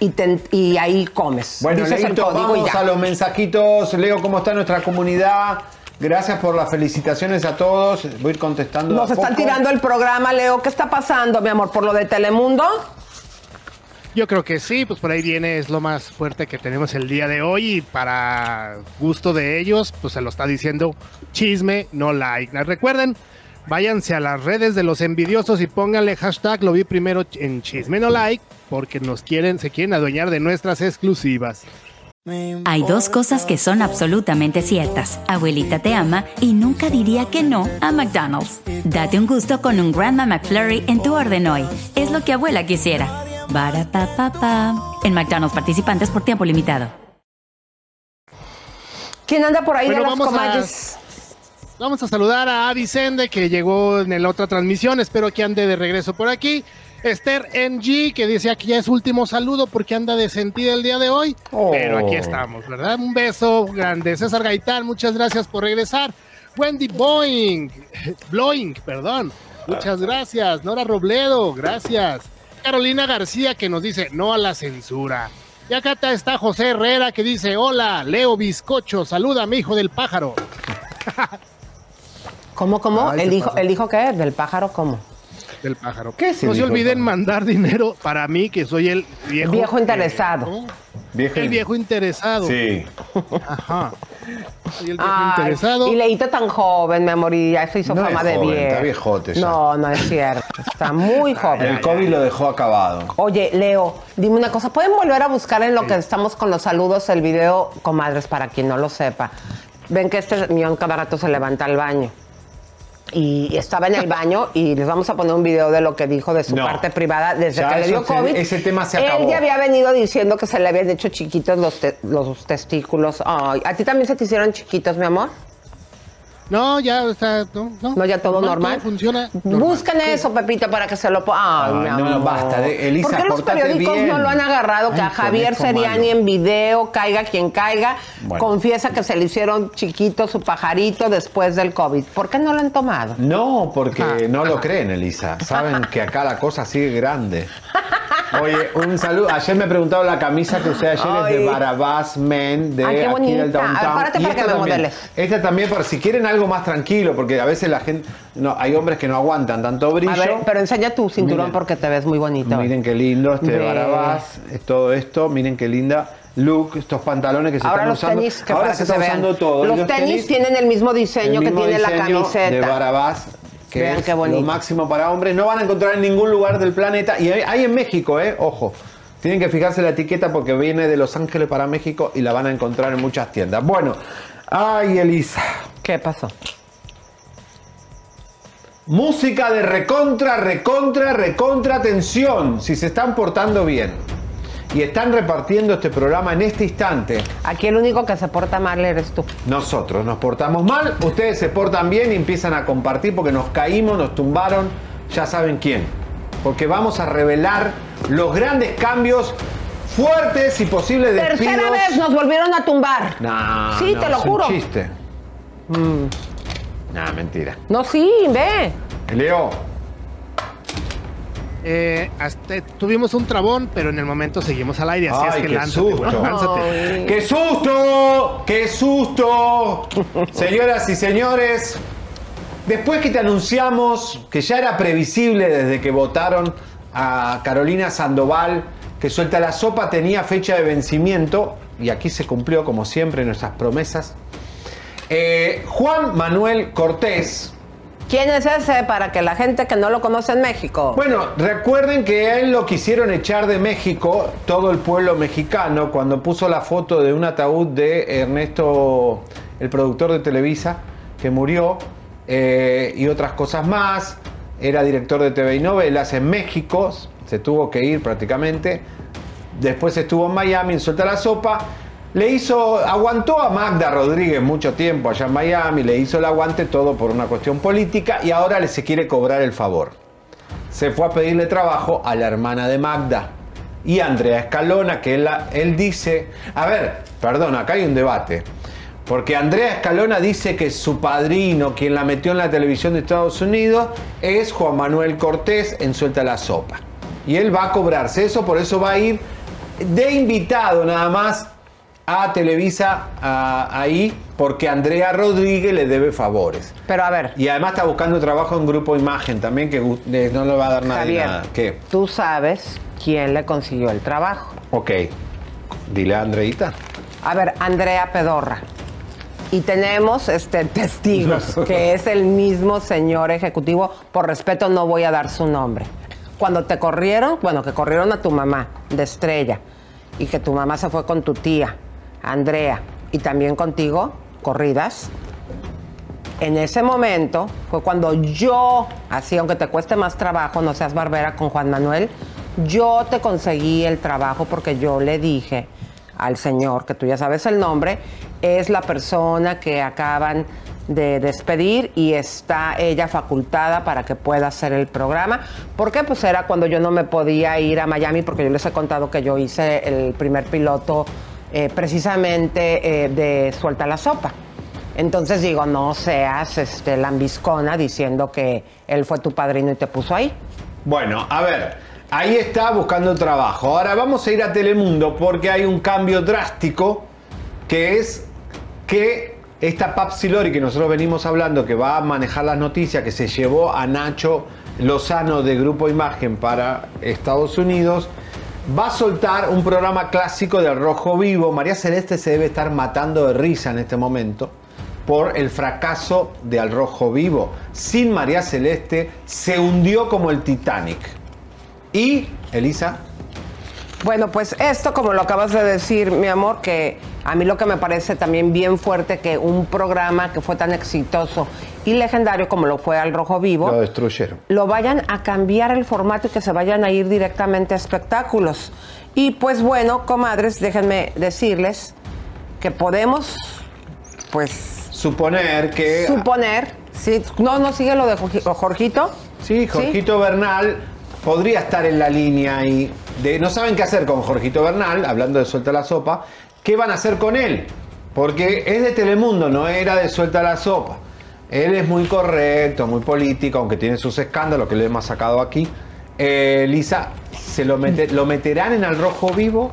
y, te- y ahí comes. Bueno, Dices el Leito, código vamos ya. a los mensajitos. Leo, ¿cómo está nuestra comunidad? Gracias por las felicitaciones a todos. Voy a ir contestando. Nos a están poco. tirando el programa, Leo. ¿Qué está pasando, mi amor? ¿Por lo de Telemundo? Yo creo que sí, pues por ahí viene, es lo más fuerte que tenemos el día de hoy y para gusto de ellos, pues se lo está diciendo chisme, no like. Recuerden, váyanse a las redes de los envidiosos y pónganle hashtag lo vi primero en chisme, no like, porque nos quieren, se quieren adueñar de nuestras exclusivas. Hay dos cosas que son absolutamente ciertas. Abuelita te ama y nunca diría que no a McDonald's. Date un gusto con un Grandma McFlurry en tu orden hoy. Es lo que abuela quisiera. Barapapapa. En McDonald's participantes por tiempo limitado. ¿Quién anda por ahí Bueno, de las vamos a- comadres? Vamos a saludar a Avi Sende, que llegó en la otra transmisión. Espero que ande de regreso por aquí. Esther NG, que decía que ya es último saludo porque anda de sentida el día de hoy. Pero aquí estamos, ¿verdad? Un beso grande. César Gaitán, muchas gracias por regresar. Wendy Boeing, *laughs* Blowing, perdón. Muchas gracias. Nora Robledo, gracias. Carolina García, que nos dice no a la censura. Y acá está- está José Herrera, que dice hola, Leo Bizcocho, saluda a mi hijo del pájaro. *laughs* ¿Cómo, cómo? Ay, ¿El se hijo. ¿El hijo qué? ¿Del pájaro cómo? del pájaro. ¿Qué es el no se olviden mandar dinero para mí, que soy el viejo. Viejo eh, interesado. ¿no? Viejo- El viejo interesado. Sí. Ajá. Soy el viejo Ay, interesado. Y Leito tan joven, mi amor, y ya se hizo No fama es de joven, viejo. está viejote ya. No, no es cierto. Está muy *laughs* joven. El COVID lo dejó acabado. Oye, Leo, dime una cosa. ¿Pueden volver a buscar en lo que estamos con los saludos el video, comadres, para quien no lo sepa? Ven que este millón cada rato se levanta al baño. Y estaba en el baño y les vamos a poner un video de lo que dijo de su No. parte privada desde Ya que le dio eso se- COVID. ese tema se Él acabó. ya había venido diciendo que se le habían hecho chiquitos los, te- los testículos. Ay, ¿A ti también se te hicieron chiquitos, mi amor? No, ya está. No, no. No, ya todo normal. todo funciona. Busquen eso, Pepito, para que se lo pongan. Ay, Ay, mi no, basta, de- Elisa, ¿Por qué los periódicos bien. no lo han agarrado? Que Ay, a Javier Seriani en video, caiga quien caiga, Bueno. confiesa que se le hicieron chiquito su pajarito después del COVID. ¿Por qué no lo han tomado? No, porque no lo creen, Elisa. Saben que acá la cosa sigue grande. *laughs* Oye, un saludo. Ayer me preguntaron la camisa que usé ayer es de Barabás Men de Ay, qué aquí del A ver, downtown. párate Y para que me también. modeles. Esta también, por si quieren algo más tranquilo, porque a veces la gente. No, hay hombres que no aguantan tanto brillo. A ver, pero enseña tu cinturón Miren. porque te ves muy bonito. Miren qué lindo este de. Barabás, es todo esto, miren qué linda look, estos pantalones que se Ahora están los usando. tenis, que Ahora se que está se vean. usando todo. Los, tenis, tienen el mismo diseño el que tiene la camiseta. De Barabás, que Vean es qué lo máximo para hombres. No van a encontrar en ningún lugar del planeta. Y hay, hay en México, ¿eh? Ojo. Tienen que fijarse la etiqueta porque viene de Los Ángeles para México y la van a encontrar en muchas tiendas. Bueno, ay, Elisa. ¿Qué pasó? Música de recontra, recontra, recontra atención. Si se están portando bien y están repartiendo este programa en este instante, Aquí el único que se porta mal eres tú. nosotros nos portamos mal, ustedes se portan bien y empiezan a compartir porque nos caímos, nos tumbaron, ya saben quién. Porque vamos a revelar los grandes cambios fuertes y posibles despidos. Tercera vez nos volvieron a tumbar. No, Sí, no, te lo es un juro. chiste. Nah, mentira. No, sí, ve. Leo, Eh, hasta- tuvimos un trabón, pero en el momento seguimos al aire. Así Ay, es que qué lánzate, susto. lánzate. ¡Qué susto! ¡Qué susto! Señoras y señores, después que te anunciamos que ya era previsible desde que votaron a Carolina Sandoval, que suelta la sopa tenía fecha de vencimiento, y aquí se cumplió como siempre nuestras promesas. eh, Juan Manuel Cortés, ¿Quién es ese para que la gente que no lo conoce en México? Bueno, recuerden que él lo quisieron echar de México, todo el pueblo mexicano, cuando puso la foto de un ataúd de Ernesto, el productor de Televisa, que murió, eh, y otras cosas más. Era director de TV y novelas en México, se tuvo que ir prácticamente. Después estuvo en Miami, en Suelta la Sopa. Le hizo, aguantó a Magda Rodríguez mucho tiempo allá en Miami, le hizo el aguante todo por una cuestión política y ahora le se quiere cobrar el favor se fue a pedirle trabajo a la hermana de Magda. Y Andrea Escalona, que él, él dice, a ver, perdón, acá hay un debate. Porque Andrea Escalona dice que su padrino, quien la metió en la televisión de Estados Unidos, es Juan Manuel Cortés en Suelta la Sopa. Y él va a cobrarse eso, por eso va a ir de invitado nada más a Televisa a- ahí, porque Andrea Rodríguez le debe favores. Pero a ver, Y además está buscando trabajo en Grupo Imagen también, que no le va a dar nadie Javier. nada. ¿Qué? tú sabes quién le consiguió el trabajo. Ok. Dile a Andreita. A ver, Andrea Pedorra. Y tenemos este *laughs* testigos, que es el mismo señor ejecutivo. Por respeto no voy a dar su nombre. Cuando te corrieron, bueno, que corrieron a tu mamá de estrella y que tu mamá se fue con tu tía, Andrea, y también contigo, corridas. En ese momento fue cuando yo, así aunque te cueste más trabajo, no seas barbera con Juan Manuel, yo te conseguí el trabajo porque yo le dije al señor, que tú ya sabes el nombre, es la persona que acaban de despedir y está ella facultada para que pueda hacer el programa. Porque pues era cuando yo no me podía ir a Miami porque yo les he contado que yo hice el primer piloto eh, precisamente eh, de Suelta la Sopa. Entonces digo, no seas este, lambiscona diciendo que él fue tu padrino y te puso ahí. Bueno, a ver, ahí está buscando trabajo. Ahora vamos a ir a Telemundo porque hay un cambio drástico que es que esta Papsi Lori que nosotros venimos hablando, que va a manejar las noticias, que se llevó a Nacho Lozano de Grupo Imagen para Estados Unidos, va a soltar un programa clásico del Rojo Vivo. María Celeste se debe estar matando de risa en este momento por el fracaso de Al Rojo Vivo. Sin María Celeste se hundió como el Titanic. Y, Elisa, Bueno, pues esto, como lo acabas de decir, mi amor, que a mí lo que me parece también bien fuerte que un programa que fue tan exitoso y legendario como lo fue Al Rojo Vivo, lo destruyeron. lo vayan a cambiar el formato y que se vayan a ir directamente a espectáculos. Y pues bueno, comadres, déjenme decirles que podemos, pues, Suponer que... suponer, sí, no, no sigue lo de Jorgi- Jorgito. Sí, Jorgito Bernal podría estar en la línea y de no saben qué hacer con Jorgito Bernal, hablando de Suelta la Sopa, ¿qué van a hacer con él? Porque es de Telemundo, no era de Suelta la Sopa. Él es muy correcto, muy político, aunque tiene sus escándalos que le hemos sacado aquí. Eh, Lisa, ¿se lo, mete- lo meterán en el rojo vivo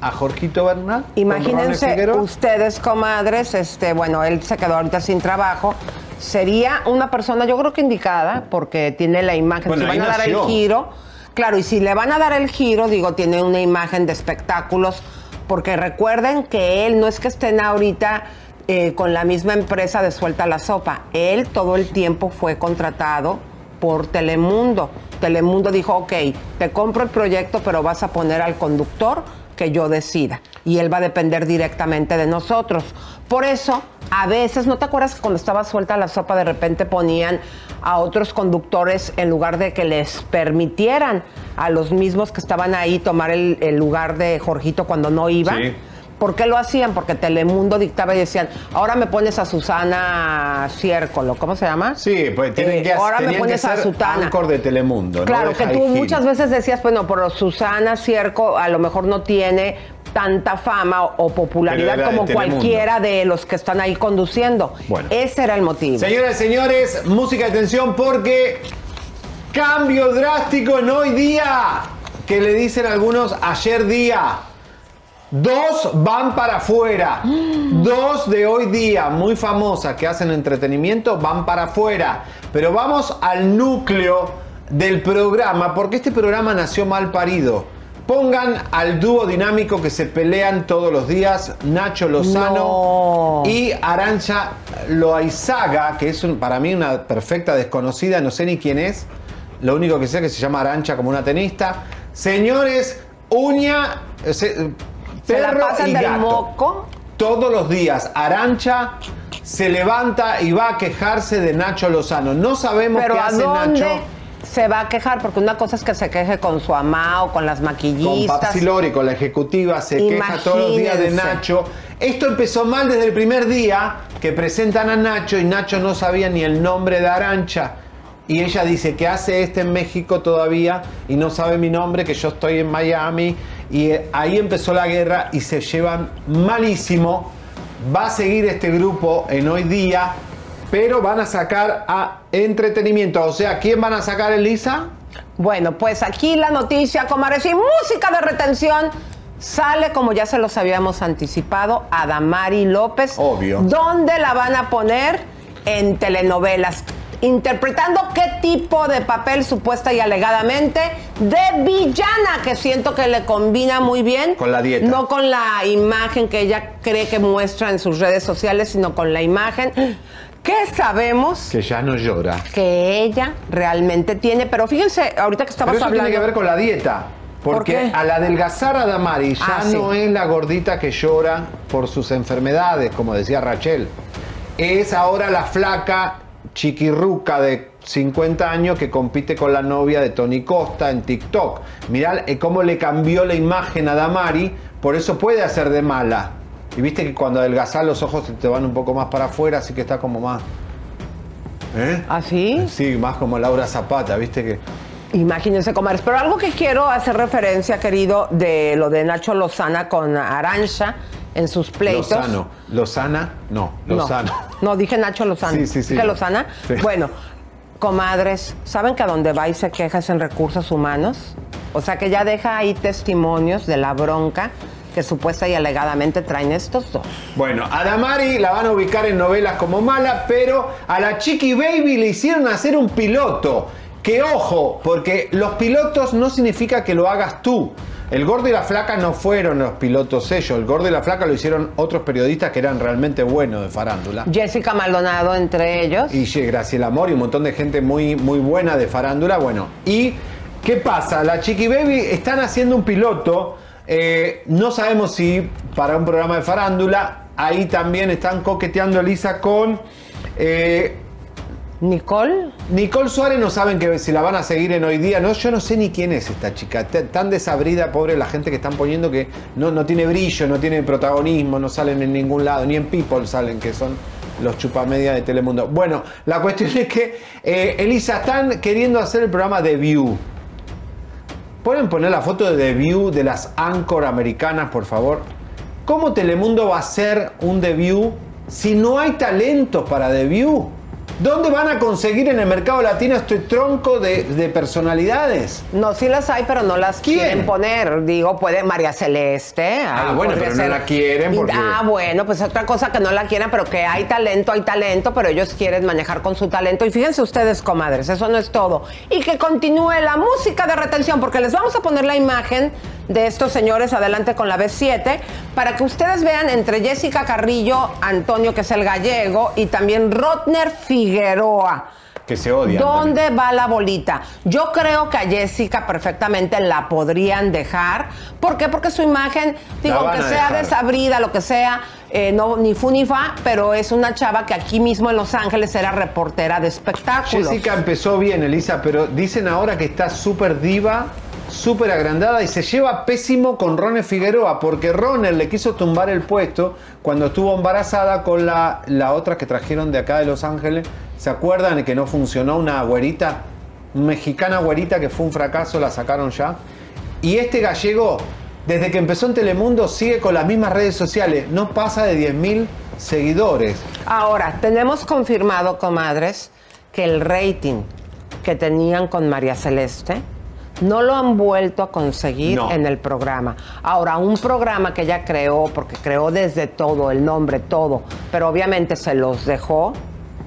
a Jorgito Bernal? Imagínense ustedes, comadres, este, bueno, él se quedó ahorita sin trabajo. Sería una persona, yo creo que indicada, porque tiene la imagen. Bueno, si van a dar el giro, claro, y si le van a dar el giro, digo, tiene una imagen de espectáculos, porque recuerden que él no es que estén ahorita eh, con la misma empresa de Suelta la Sopa. Él todo el tiempo fue contratado por Telemundo. Telemundo dijo, ok, te compro el proyecto, pero vas a poner al conductor que yo decida. Y él va a depender directamente de nosotros. Por eso, a veces, ¿no te acuerdas que cuando estaba suelta la sopa de repente ponían a otros conductores en lugar de que les permitieran a los mismos que estaban ahí tomar el, lugar de Jorgito cuando no iba? Sí. ¿Por qué lo hacían? Porque Telemundo dictaba y decían, ahora me pones a Susana Ciércolo, ¿cómo se llama? Sí, pues tienen Eh, que, ahora me que pones a anchor de Telemundo. Claro, que tú muchas veces decías, bueno, pero Susana Cierco a lo mejor no tiene tanta fama o, o popularidad de como cualquiera de los que están ahí conduciendo. Bueno. Ese era el motivo. Señoras y señores, música de tensión porque Cambio drástico en hoy día. Que le dicen algunos ayer día. Dos van para afuera. *gasps* Dos de hoy día, muy famosas, que hacen entretenimiento, van para afuera. Pero vamos al núcleo del programa, porque este programa nació mal parido. Pongan al dúo dinámico que se pelean todos los días, Nacho Lozano y Arancha Loaizaga, que es un- para mí una perfecta desconocida, no sé ni quién es. Lo único que sé es que se llama Arancha como una tenista. Señores, uña, eh, se- Se la perro pasan y del moco. Todos los días, Arancha se levanta y va a quejarse de Nacho Lozano. No sabemos Pero qué ¿a hace dónde Nacho. se va a quejar? Porque una cosa es que se queje con su amá o con las Con maquillistas. Papsi Lori, con la ejecutiva, se queja todos los días de. Nacho. Esto empezó mal desde el primer día que presentan a Nacho y Nacho no sabía ni el nombre de Arancha. Y ella dice que hace este en México todavía y no sabe mi nombre, que yo estoy en Miami. Y eh, ahí empezó la guerra y se llevan malísimo. Va a seguir este grupo en hoy día, pero van a sacar a entretenimiento. O sea, ¿quién van a sacar, Elisa? Bueno, pues aquí la noticia, comadres, y música de retención. Sale, como ya se los habíamos anticipado, Adamari López. Obvio. ¿Dónde la van a poner? En telenovelas. Interpretando qué tipo de papel supuesta y alegadamente de villana, que siento que le combina muy bien. Con la dieta. No con la imagen que ella cree que muestra en sus redes sociales, sino con la imagen que sabemos Que ya no llora. que ella realmente tiene. Pero fíjense, ahorita que estabas Pero eso hablando. tiene que ver con la dieta. ¿Por Porque qué? al adelgazar a Damari ya Ah, sí. no es la gordita que llora por sus enfermedades, como decía Rachel. Es ahora la flaca chiquirruca de 50 años que compite con la novia de Tony Costa en TikTok. Mirá eh, cómo le cambió la imagen a Damari, por eso puede hacer de mala. Y viste que cuando adelgazás los ojos se te van un poco más para afuera, así que está como más... ¿Eh? ¿Así? Sí, más como Laura Zapata, viste que... Imagínense, comadres. Pero algo que quiero hacer referencia, querido, de lo de Nacho Lozana con Arancha en sus pleitos. Lozano. Lozana, no, Lozano. No, no, dije Nacho Lozano. Sí, sí, sí. ¿Dije Lozana? Sí. Bueno, comadres, ¿saben que a donde va y se queja es en recursos humanos? O sea que ya deja ahí testimonios de la bronca que supuesta y alegadamente traen estos dos. Bueno, a Damari la van a ubicar en novelas como mala, pero a la Chiqui Baby le hicieron hacer un piloto. Que ojo, porque los pilotos no significa que lo hagas tú. El gordo y la flaca no fueron los pilotos ellos. El gordo y la flaca lo hicieron otros periodistas que eran realmente buenos de farándula. Jessica Maldonado entre ellos. Y Graciela Amor y un montón de gente muy, muy buena de farándula. Bueno, ¿y qué pasa? La Chiqui Baby están haciendo un piloto. eh, no sabemos si para un programa de farándula. Ahí también están coqueteando Elisa con. eh, ¿Nicole? Nicole Suárez no saben que si la van a seguir en hoy día. No, yo no sé ni quién es esta chica. Tan desabrida, pobre la gente que están poniendo que no, no tiene brillo, no tiene protagonismo, no salen en ningún lado, ni en People salen, que son los chupamedia de Telemundo. Bueno, la cuestión es que, eh, Elisa, están queriendo hacer el programa The View. ¿Pueden poner la foto de The View de las Anchor americanas, por favor? ¿Cómo Telemundo va a hacer un View si no hay talentos para View? ¿Dónde van a conseguir en el mercado latino este tronco de, de personalidades? No, sí las hay, pero no las ¿Quién? quieren poner. Digo, puede María Celeste. Ah, bueno, pero no la quieren porque- Ah, bueno, pues otra cosa que no la quieran, pero que hay talento, hay talento, pero ellos quieren manejar con su talento. Y fíjense ustedes, comadres, eso no es todo. Y que continúe la música de retención, porque les vamos a poner la imagen de estos señores adelante con la B7, para que ustedes vean entre Jessica Carrillo, Antonio, que es el gallego, y también Rotner Figueroa. Que se odian. ¿Dónde va la bolita? Yo creo que a Jessica perfectamente la podrían dejar. ¿Por qué? Porque su imagen, digo, aunque sea dejar. desabrida, lo que sea, eh, no, ni fu ni fa, pero es una chava que aquí mismo en Los Ángeles era reportera de espectáculos. Jessica empezó bien, Elisa, pero dicen ahora que está súper diva, súper agrandada y se lleva pésimo con Ronnie Figueroa, porque Ronnie le quiso tumbar el puesto cuando estuvo embarazada con la, la otra que trajeron de acá de Los Ángeles. ¿Se acuerdan que no funcionó una güerita? Mexicana güerita que fue un fracaso, la sacaron ya. Y este gallego, desde que empezó en Telemundo, sigue con las mismas redes sociales, no pasa de 10.000 seguidores. Ahora, tenemos confirmado, comadres, que el rating que tenían con María Celeste. No lo han vuelto a conseguir No. en el programa. Ahora, un programa que ella creó, porque creó desde todo, el nombre, todo, pero obviamente se los dejó,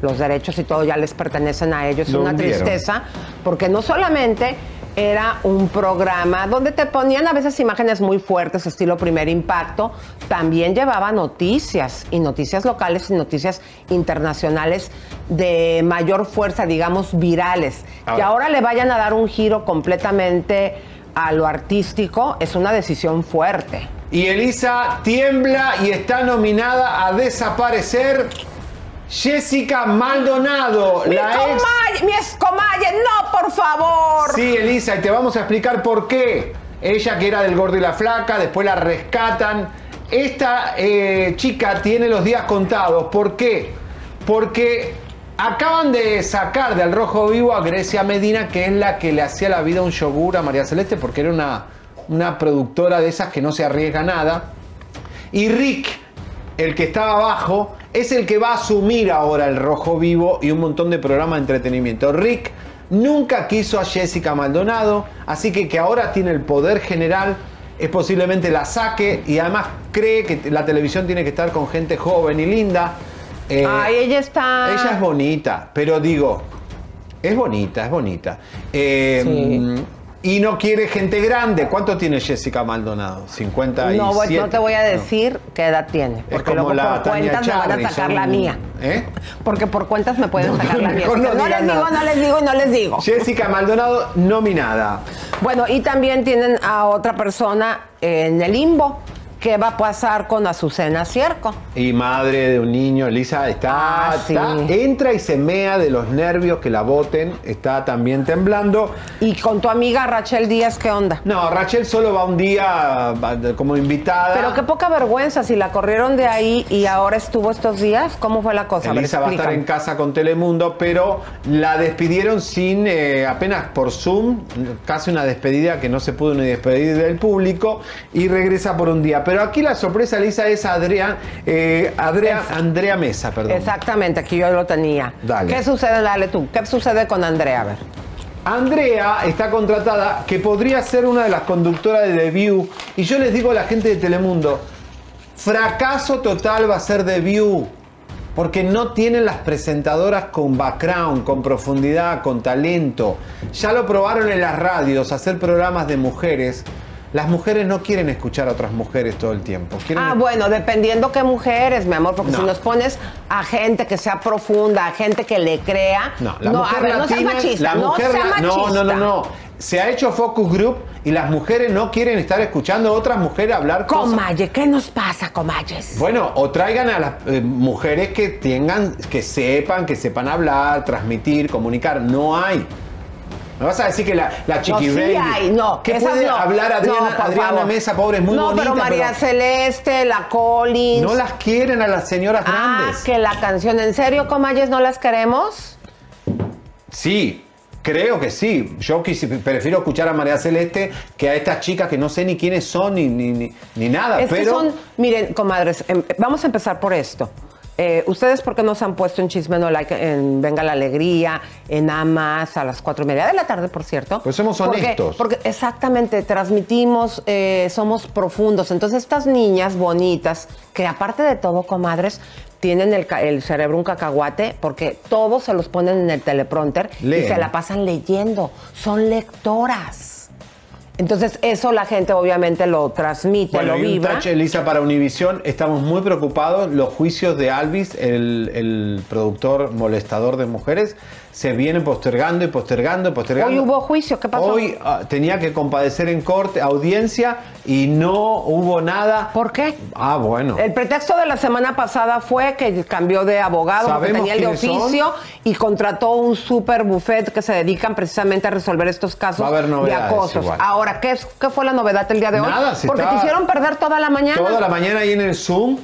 los derechos y todo ya les pertenecen a ellos. Es una hundieron. tristeza, porque no solamente era un programa donde te ponían a veces imágenes muy fuertes, estilo primer impacto, también llevaba noticias, y noticias locales y noticias internacionales de mayor fuerza, digamos, virales. Que Ahora. ahora le vayan a dar un giro completamente a lo artístico, es una decisión fuerte. Y Elisa tiembla y está nominada a desaparecer Jessica Maldonado, Mi, la ex mi escomalle, no, por favor. Sí, Elisa, y te vamos a explicar por qué. Ella que era del gordo y la flaca, después la rescatan. Esta eh, chica tiene los días contados. ¿Por qué? Porque acaban de sacar de Al Rojo Vivo a Grecia Medina, que es la que le hacía la vida un yogur a María Celeste, porque era una, una productora de esas que no se arriesga nada. Y Rick, el que estaba abajo, es el que va a asumir ahora el Rojo Vivo y un montón de programas de entretenimiento. Rick nunca quiso a Jessica Maldonado, así que que ahora tiene el poder general, es posiblemente la saque y además cree que la televisión tiene que estar con gente joven y linda. Eh, Ay, ella está. ella es bonita, pero digo, es bonita, es bonita. Eh, Y no quiere gente grande. ¿Cuánto tiene Jessica Maldonado? 57. No, voy- no te voy a decir qué edad tiene, Es porque como luego la por Tania cuentas me van a sacar son- la mía. ¿Eh? Porque por cuentas me pueden sacar la mía. mejor no no digas les digo, nada. no les digo y no les digo. Jessica Maldonado nominada. Bueno, y también tienen a otra persona en el limbo. ¿Qué va a pasar con Azucena Cierco? Y madre de un niño, Elisa, está, Ah, sí. está- entra y se mea de los nervios que la voten, está también temblando. ¿Y con tu amiga Rachel Díaz qué onda? No, Rachel solo va un día como invitada. Pero qué poca vergüenza, si la corrieron de ahí y ahora estuvo estos días, ¿cómo fue la cosa? Ver, Elisa va a estar en casa con Telemundo, pero la despidieron sin, eh, apenas por Zoom, casi una despedida que no se pudo ni despedir del público y regresa por un día. Pero aquí la sorpresa, Elisa, es Adrián, eh, Adrea- Andrea Mesa, perdón. Exactamente, aquí yo lo tenía. Dale. ¿Qué sucede, dale tú? ¿Qué sucede con Andrea? A ver. Andrea está contratada, que podría ser una de las conductoras de The View. Y yo les digo a la gente de Telemundo, fracaso total va a ser The View. Porque no tienen las presentadoras con background, con profundidad, con talento. Ya lo probaron en las radios, hacer programas de mujeres. Las mujeres no quieren escuchar a otras mujeres todo el tiempo. Quieren Ah, bueno, dependiendo qué mujeres, mi amor, porque No. si nos pones a gente que sea profunda, a gente que le crea. No, la mujer a ver, no latina- machista. la mujer no machista. no, no, no, no. Se ha hecho focus group y las mujeres no quieren estar escuchando a otras mujeres hablar cosas. Comalle, ¿qué nos pasa, comalles? Bueno, o traigan a las eh, mujeres que tengan, que sepan, que sepan hablar, transmitir, comunicar. No hay. ¿Me vas a decir que la, la chiqui no, sí hay, no. ¿Qué puede no. hablar Adriana, No, Adriana. Mesa, pobre, es muy no, bonita? pero María Celeste, la Collins. No las quieren a las señoras Ah, grandes. que la canción, ¿en serio, comalles, no las queremos? Sí, creo que sí. Yo prefiero escuchar a María Celeste que a estas chicas que no sé ni quiénes son ni, ni, ni, ni nada. Es que pero son, miren, comadres, em, vamos a empezar por esto. Eh, ¿Ustedes por qué no se han puesto en Chisme No Like en Venga la Alegría, en Amas, a las cuatro y media de la tarde, por cierto? Pues somos honestos. Porque, exactamente, transmitimos, eh, somos profundos. Entonces estas niñas bonitas, que aparte de todo, comadres, tienen el, cerebro un cacahuate, porque todos se los ponen en el teleprompter y se la pasan leyendo. Son lectoras. Entonces eso la gente obviamente lo transmite, Bueno, lo y un vibra. touch, Elisa, para Univisión. Estamos muy preocupados. Los juicios de Alvis, el, el productor molestador de mujeres, se vienen postergando y postergando y postergando. Hoy hubo juicio, ¿qué pasó? Hoy ah, tenía que compadecer en corte, audiencia, y no hubo nada. ¿Por qué? Ah, bueno. El pretexto de la semana pasada fue que cambió de abogado, porque ¿Sabemos tenía el de son? oficio y contrató un super buffet que se dedican precisamente a resolver estos casos a de acosos. igual. Ahora, ¿qué, es- ¿qué fue la novedad el día de hoy? Nada, se porque hicieron perder toda la mañana. Toda la mañana ahí en el Zoom,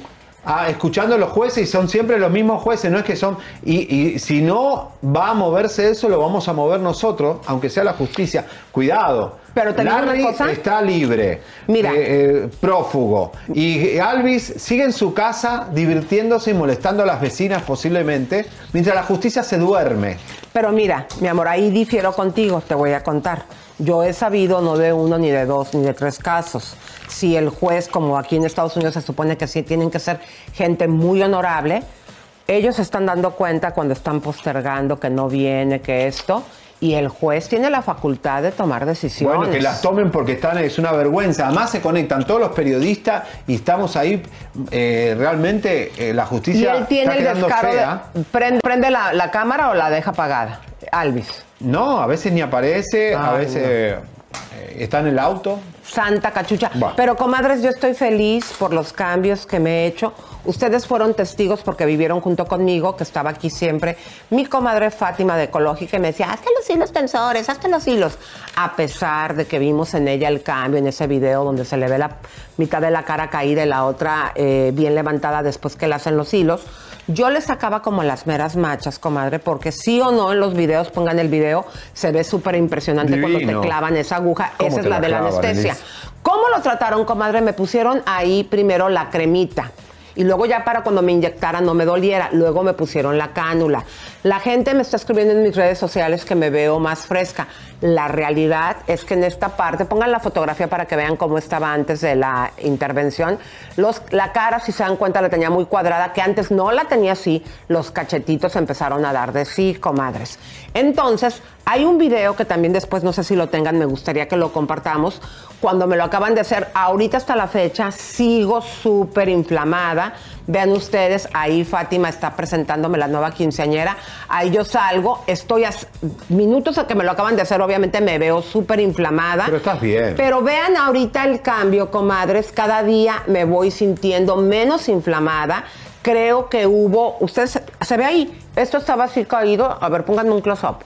ah, escuchando a los jueces y son siempre los mismos jueces, no es que son... Y, y si no va a moverse eso, lo vamos a mover nosotros, aunque sea la justicia. Cuidado. Pero Larry está libre, Mira. eh, eh, prófugo. Y Alvis sigue en su casa divirtiéndose y molestando a las vecinas posiblemente, mientras la justicia se duerme. Pero mira, mi amor, ahí difiero contigo, te voy a contar. Yo he sabido no de uno, ni de dos, ni de tres casos. Si el juez, como aquí en Estados Unidos se supone que sí tienen que ser gente muy honorable, ellos se están dando cuenta cuando están postergando que no viene, que esto, y el juez tiene la facultad de tomar decisiones. Bueno, que las tomen porque están, es una vergüenza. Además se conectan todos los periodistas y estamos ahí, eh, realmente eh, la y justicia él tiene está el descaro de... ¿Prende, prende la, la cámara o la deja apagada? Alvis. No, a veces ni aparece, a Ay, veces eh, está en el auto. Santa cachucha. Pero comadres, yo estoy feliz por los cambios que me he hecho. Ustedes fueron testigos porque vivieron junto conmigo, que estaba aquí siempre. Mi comadre Fátima de Ecológica y me decía, hazte los hilos tensores, hazte los hilos. A pesar de que vimos en ella el cambio en ese video donde se le ve la mitad de la cara caída y la otra eh, bien levantada después que le hacen los hilos. Yo le sacaba como las meras machas, comadre, porque sí o no en los videos, pongan el video, se ve súper impresionante cuando te clavan esa aguja. ¿Cómo Esa es la la de la anestesia. ¿Cómo lo trataron, comadre? Me pusieron ahí primero la cremita. Y luego ya para cuando me inyectaran no me doliera. Luego me pusieron la cánula. La gente me está escribiendo en mis redes sociales que me veo más fresca. La realidad es que en esta parte, pongan la fotografía para que vean cómo estaba antes de la intervención. La cara, si se dan cuenta, la tenía muy cuadrada, que antes no la tenía así. Los cachetitos empezaron a dar de sí, comadres. Entonces, hay un video que también después, no sé si lo tengan, me gustaría que lo compartamos. Cuando me lo acaban de hacer, ahorita hasta la fecha, sigo súper inflamada. Vean ustedes, ahí Fátima está presentándome la nueva quinceañera. Ahí yo salgo, estoy a minutos a que me lo acaban de hacer, obviamente me veo súper inflamada. Pero estás bien. Pero vean ahorita el cambio, comadres. Cada día me voy sintiendo menos inflamada. Creo que hubo, ustedes, se- se ve ahí, esto estaba así caído. A ver, pónganme un close-up.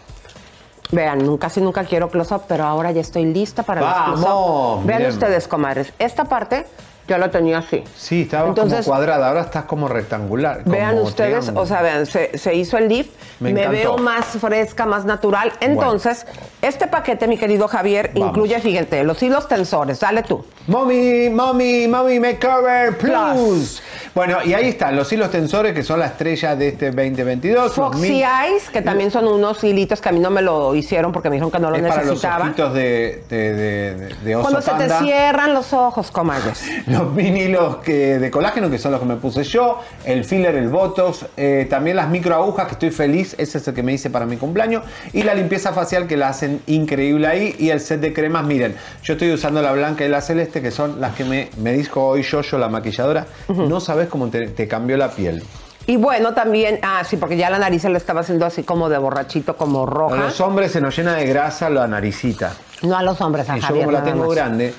Vean, nunca, casi nunca quiero close-up, pero ahora ya estoy lista para Vamos, los close-up. Vean ustedes, comadres. Esta parte ya la tenía así. Sí, estaba Entonces- como cuadrada, ahora estás como rectangular. Vean como ustedes, triángulo. o sea, vean, se, se hizo el lift, Me me, veo más fresca, más natural. Entonces, este paquete, mi querido Javier, Vamos. incluye, fíjate, los hilos tensores. Dale tú. Mommy, mommy, mommy makeover plus. Bueno, y ahí están los hilos tensores que son la estrella de este 2022. los Foxy Eyes, que también son unos hilitos que a mí no me lo hicieron porque me dijeron que no lo es para los necesitaba. ojitos de, de, de- de- de oso Cuando se te cierran los ojos, comadres. *laughs* Los vinilos que, de colágeno, que son los que me puse yo, el filler, el botox, eh, también las microagujas, que estoy feliz, ese es el que me hice para mi cumpleaños, y la limpieza facial, que la hacen increíble ahí, y el set de cremas, miren, yo estoy usando la blanca y la celeste, que son las que me, me dijo hoy yo, yo la maquilladora, no cómo te, te cambió la piel. Y bueno, también, ah, sí, porque ya la nariz se le estaba haciendo así como de borrachito, como A roja. los hombres se nos llena de grasa la naricita, No a los hombres, a y yo como la tengo grande,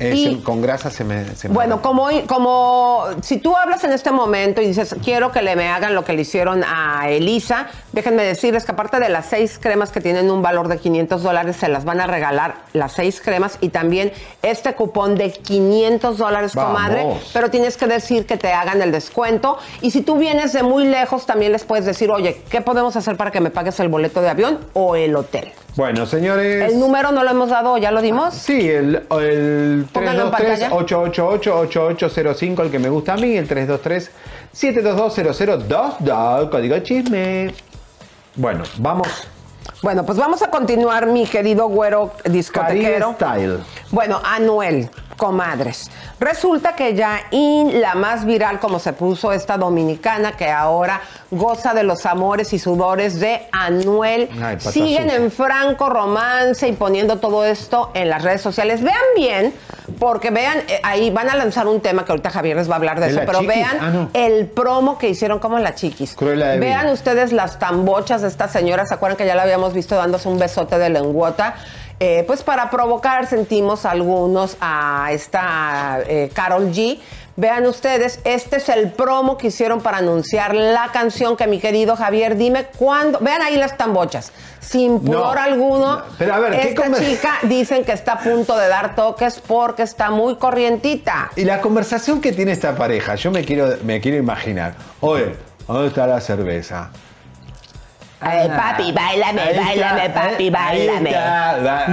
eh, Y- se- con grasa se me... se me- Bueno, como, como si tú hablas en este momento y dices, quiero que le me hagan lo que le hicieron a Elisa, déjenme decirles que aparte de las seis cremas que tienen un valor de 500 dólares, se las van a regalar las seis cremas y también este cupón de 500 dólares, comadre, pero tienes que decir que te hagan el descuento. Y si tú vienes de muy lejos, también les puedes decir, oye, ¿qué podemos hacer para que me pagues el boleto de avión o el hotel? Bueno, señores... El número no lo hemos dado, ¿ya lo dimos? Sí, el, el Póngalo en pantalla. 323-888-8805, el que me gusta a mí, el 323-722-0022, código chisme. Bueno, vamos. Bueno, pues vamos a continuar, mi querido güero discotequero. Style. Bueno, Anuel, comadres. Resulta que ya y la más viral, como se puso esta dominicana, que ahora goza de los amores y sudores de Anuel, Ay, siguen en franco romance y poniendo todo esto en las redes sociales. Vean bien, porque vean, eh, ahí van a lanzar un tema que ahorita Javier les va a hablar de ¿De eso, pero Chiquis? vean Ah, no. el promo que hicieron como la chiquis. Vean ustedes las tambochas de esta señora, ¿se acuerdan que ya la habíamos visto dándose un besote de lengüota? Eh, pues para provocar sentimos algunos a esta eh, Carol G. Vean ustedes, este es el promo que hicieron para anunciar la canción que mi querido Javier, dime cuándo. Vean ahí las tambochas, sin pudor No, alguno. no, pero a ver, ¿qué esta chica dicen que está a punto de dar toques porque está muy corrientita. Y la conversación que tiene esta pareja, yo me quiero, me quiero imaginar. Oye, ¿dónde está la cerveza? Ay, papi, bailame, bailame, papi, ahí bailame.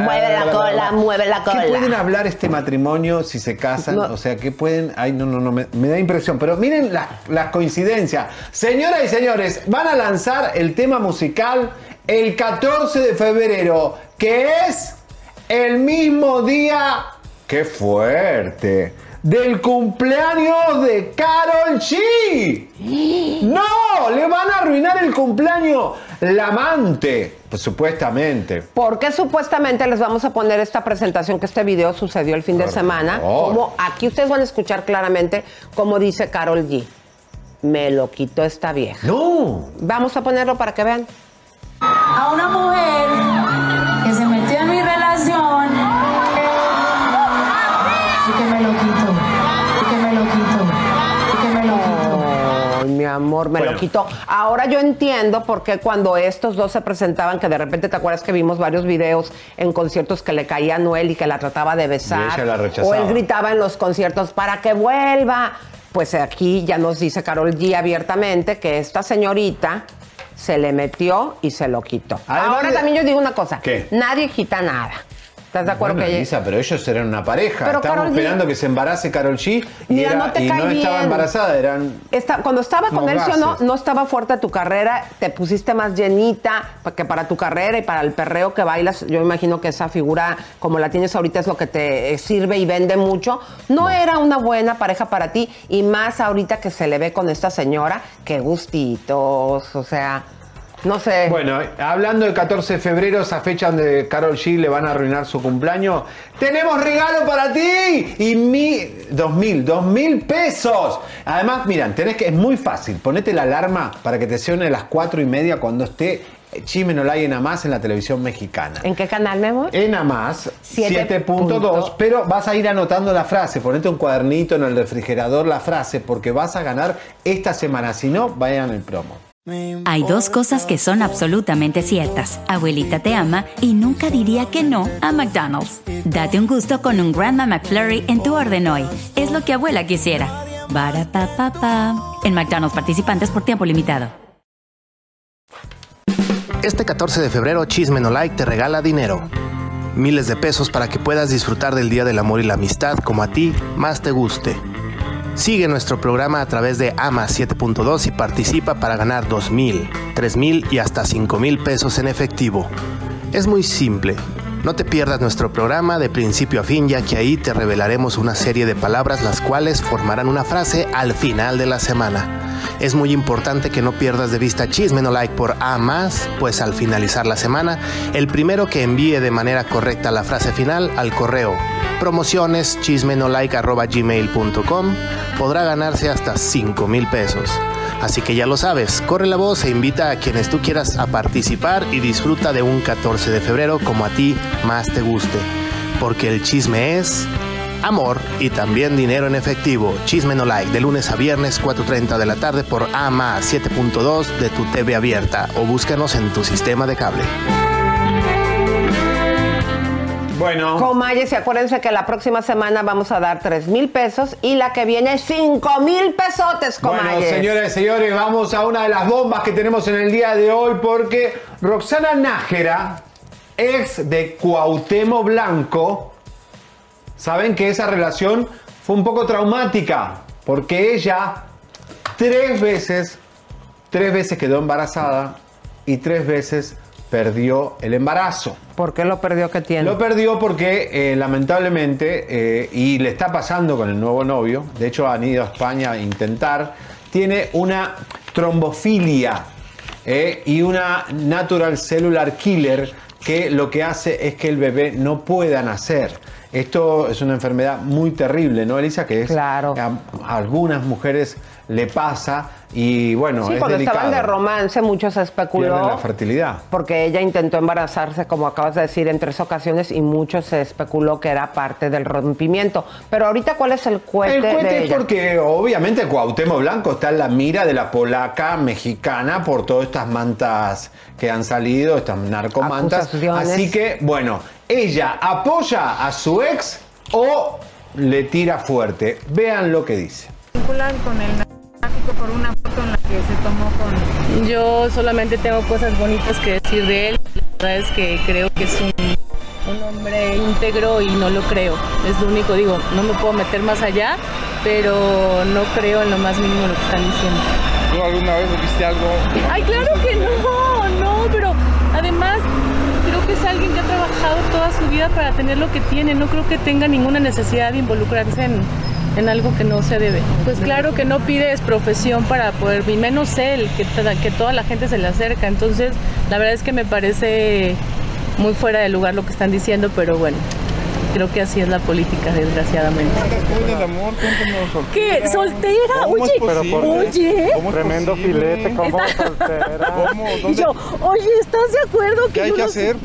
Mueve la cola, mueve la cola. ¿Qué pueden hablar este matrimonio si se casan? No. O sea, ¿qué pueden...? Ay, no, no, no, me, me da impresión. Pero miren las las coincidencias. Señoras y señores, van a lanzar el tema musical el 14 de febrero, que es el mismo día, qué fuerte, del cumpleaños de Carol G. *gasps* No, le van a arruinar el cumpleaños la amante, pues, supuestamente. ¿Por qué supuestamente les vamos a poner esta presentación que este video sucedió el fin de semana? favor. Como aquí ustedes van a escuchar claramente cómo dice Carol G. Me lo quitó esta vieja. No. Vamos a ponerlo para que vean. a una mujer amor, me Bueno. lo quitó. Ahora yo entiendo por qué cuando estos dos se presentaban, que de repente te acuerdas que vimos varios videos en conciertos que le caía a Noel y que la trataba de besar. La o él gritaba en los conciertos para que vuelva. Pues aquí ya nos dice Carol G abiertamente que esta señorita se le metió y se lo quitó. Además Ahora de- también yo digo una cosa. ¿Qué? Nadie quita nada. ¿Estás de acuerdo Bueno, que ella- Elisa, pero ellos eran una pareja. Pero Estábamos Karol G- esperando que se embarace Carol G y, Mira, era- no te y cae no estaba bien. embarazada, eran cuando estaba con él, ¿sí o no, no estaba fuerte tu carrera, te pusiste más llenita, porque para tu carrera y para el perreo que bailas, yo imagino que esa figura, como la tienes ahorita, es lo que te eh, sirve y vende mucho. No era una buena pareja para ti, y más ahorita que se le ve con esta señora, qué gustitos, o sea, no sé. Bueno, hablando de 14 de febrero, esa fecha donde Carol G le van a arruinar su cumpleaños, tenemos regalo para ti y mi dos mil, dos mil pesos. Además, miran, tenés que es muy fácil. Ponete la alarma para que te suene a las cuatro y media cuando esté Chisme no en Amás en la televisión mexicana. ¿En qué canal, mi amor? En Amás, Siete 7.2, punto. pero vas a ir anotando la frase, ponete un cuadernito en el refrigerador la frase, porque vas a ganar esta semana. Si no, vayan el promo. Hay dos cosas que son absolutamente ciertas. Abuelita te ama y nunca diría que no a McDonald's. Date un gusto con un Grandma McFlurry en tu orden hoy. Es lo que abuela quisiera. Barapapapa. En McDonald's participantes por tiempo limitado. Este 14 de febrero Chisme No Like te regala dinero. Miles de pesos para que puedas disfrutar del Día del Amor y la Amistad como a ti más te guste. Sigue nuestro programa a través de AMA 7.2 y participa para ganar 2 mil, 3 mil y hasta 5 mil pesos en efectivo. Es muy simple. No te pierdas nuestro programa de principio a fin ya que ahí te revelaremos una serie de palabras las cuales formarán una frase al final de la semana. Es muy importante que no pierdas de vista Chisme No Like por A más, pues al finalizar la semana, el primero que envíe de manera correcta la frase final al correo promociones chismenolike.gmail.com podrá ganarse hasta 5 mil pesos. Así que ya lo sabes, corre la voz e invita a quienes tú quieras a participar y disfruta de un 14 de febrero como a ti más te guste. Porque el chisme es amor y también dinero en efectivo. Chisme no like de lunes a viernes 4.30 de la tarde por AMA 7.2 de tu TV abierta o búscanos en tu sistema de cable. Bueno. Comayes, y acuérdense que la próxima semana vamos a dar 3 mil pesos y la que viene 5 mil pesotes, Bueno, Comayes. señoras y señores, vamos a una de las bombas que tenemos en el día de hoy porque Roxana Nájera, ex de Cuauhtémoc Blanco, saben que esa relación fue un poco traumática porque ella tres veces, tres veces quedó embarazada y tres veces perdió el embarazo. ¿Por qué lo perdió que tiene? Lo perdió porque eh, lamentablemente, eh, y le está pasando con el nuevo novio, de hecho han ido a España a intentar, tiene una trombofilia eh, y una natural cellular killer que lo que hace es que el bebé no pueda nacer. Esto es una enfermedad muy terrible, ¿no, Elisa? Que es, Claro. a, a algunas mujeres le pasa y bueno, sí, es cuando delicado. estaban de romance mucho se Pierden especuló la fertilidad. porque ella intentó embarazarse, como acabas de decir, en tres ocasiones y mucho se especuló que era parte del rompimiento. Pero ahorita, ¿cuál es el cohete, El de cohete es ella? porque obviamente Cuauhtémoc Blanco está en la mira de la polaca mexicana por todas estas mantas que han salido, estas narcomantas. Acusaciones. Así que, bueno, ella apoya a su ex o le tira fuerte. Vean lo que dice. vinculan con el narcotráfico por una foto en la que se tomó con... Yo solamente tengo cosas bonitas que decir de él. La verdad es que creo que es un, un hombre íntegro y no lo creo. Es lo único, digo, no me puedo meter más allá, pero no creo en lo más mínimo lo que están diciendo. ¿Tú alguna vez viste algo? Ay, claro que no, no, pero a ver, su vida para tener lo que tiene. No creo que tenga ninguna necesidad de involucrarse en, en algo que no se debe. Pues claro que no pides profesión para poder, y menos él, que, toda- que toda la gente se le acerca. Entonces, la verdad es que me parece muy fuera de lugar lo que están diciendo, pero bueno, creo que así es la política, desgraciadamente. del amor, cuéntanos. ¿Qué? ¿Soltera? ¿Cómo Oye, oye. ¿Cómo es Tremendo posible? filete, como Está- soltera. ¿Cómo? *laughs* Y ¿Dónde? yo, oye, ¿estás de acuerdo que ¿Qué hay que hacer?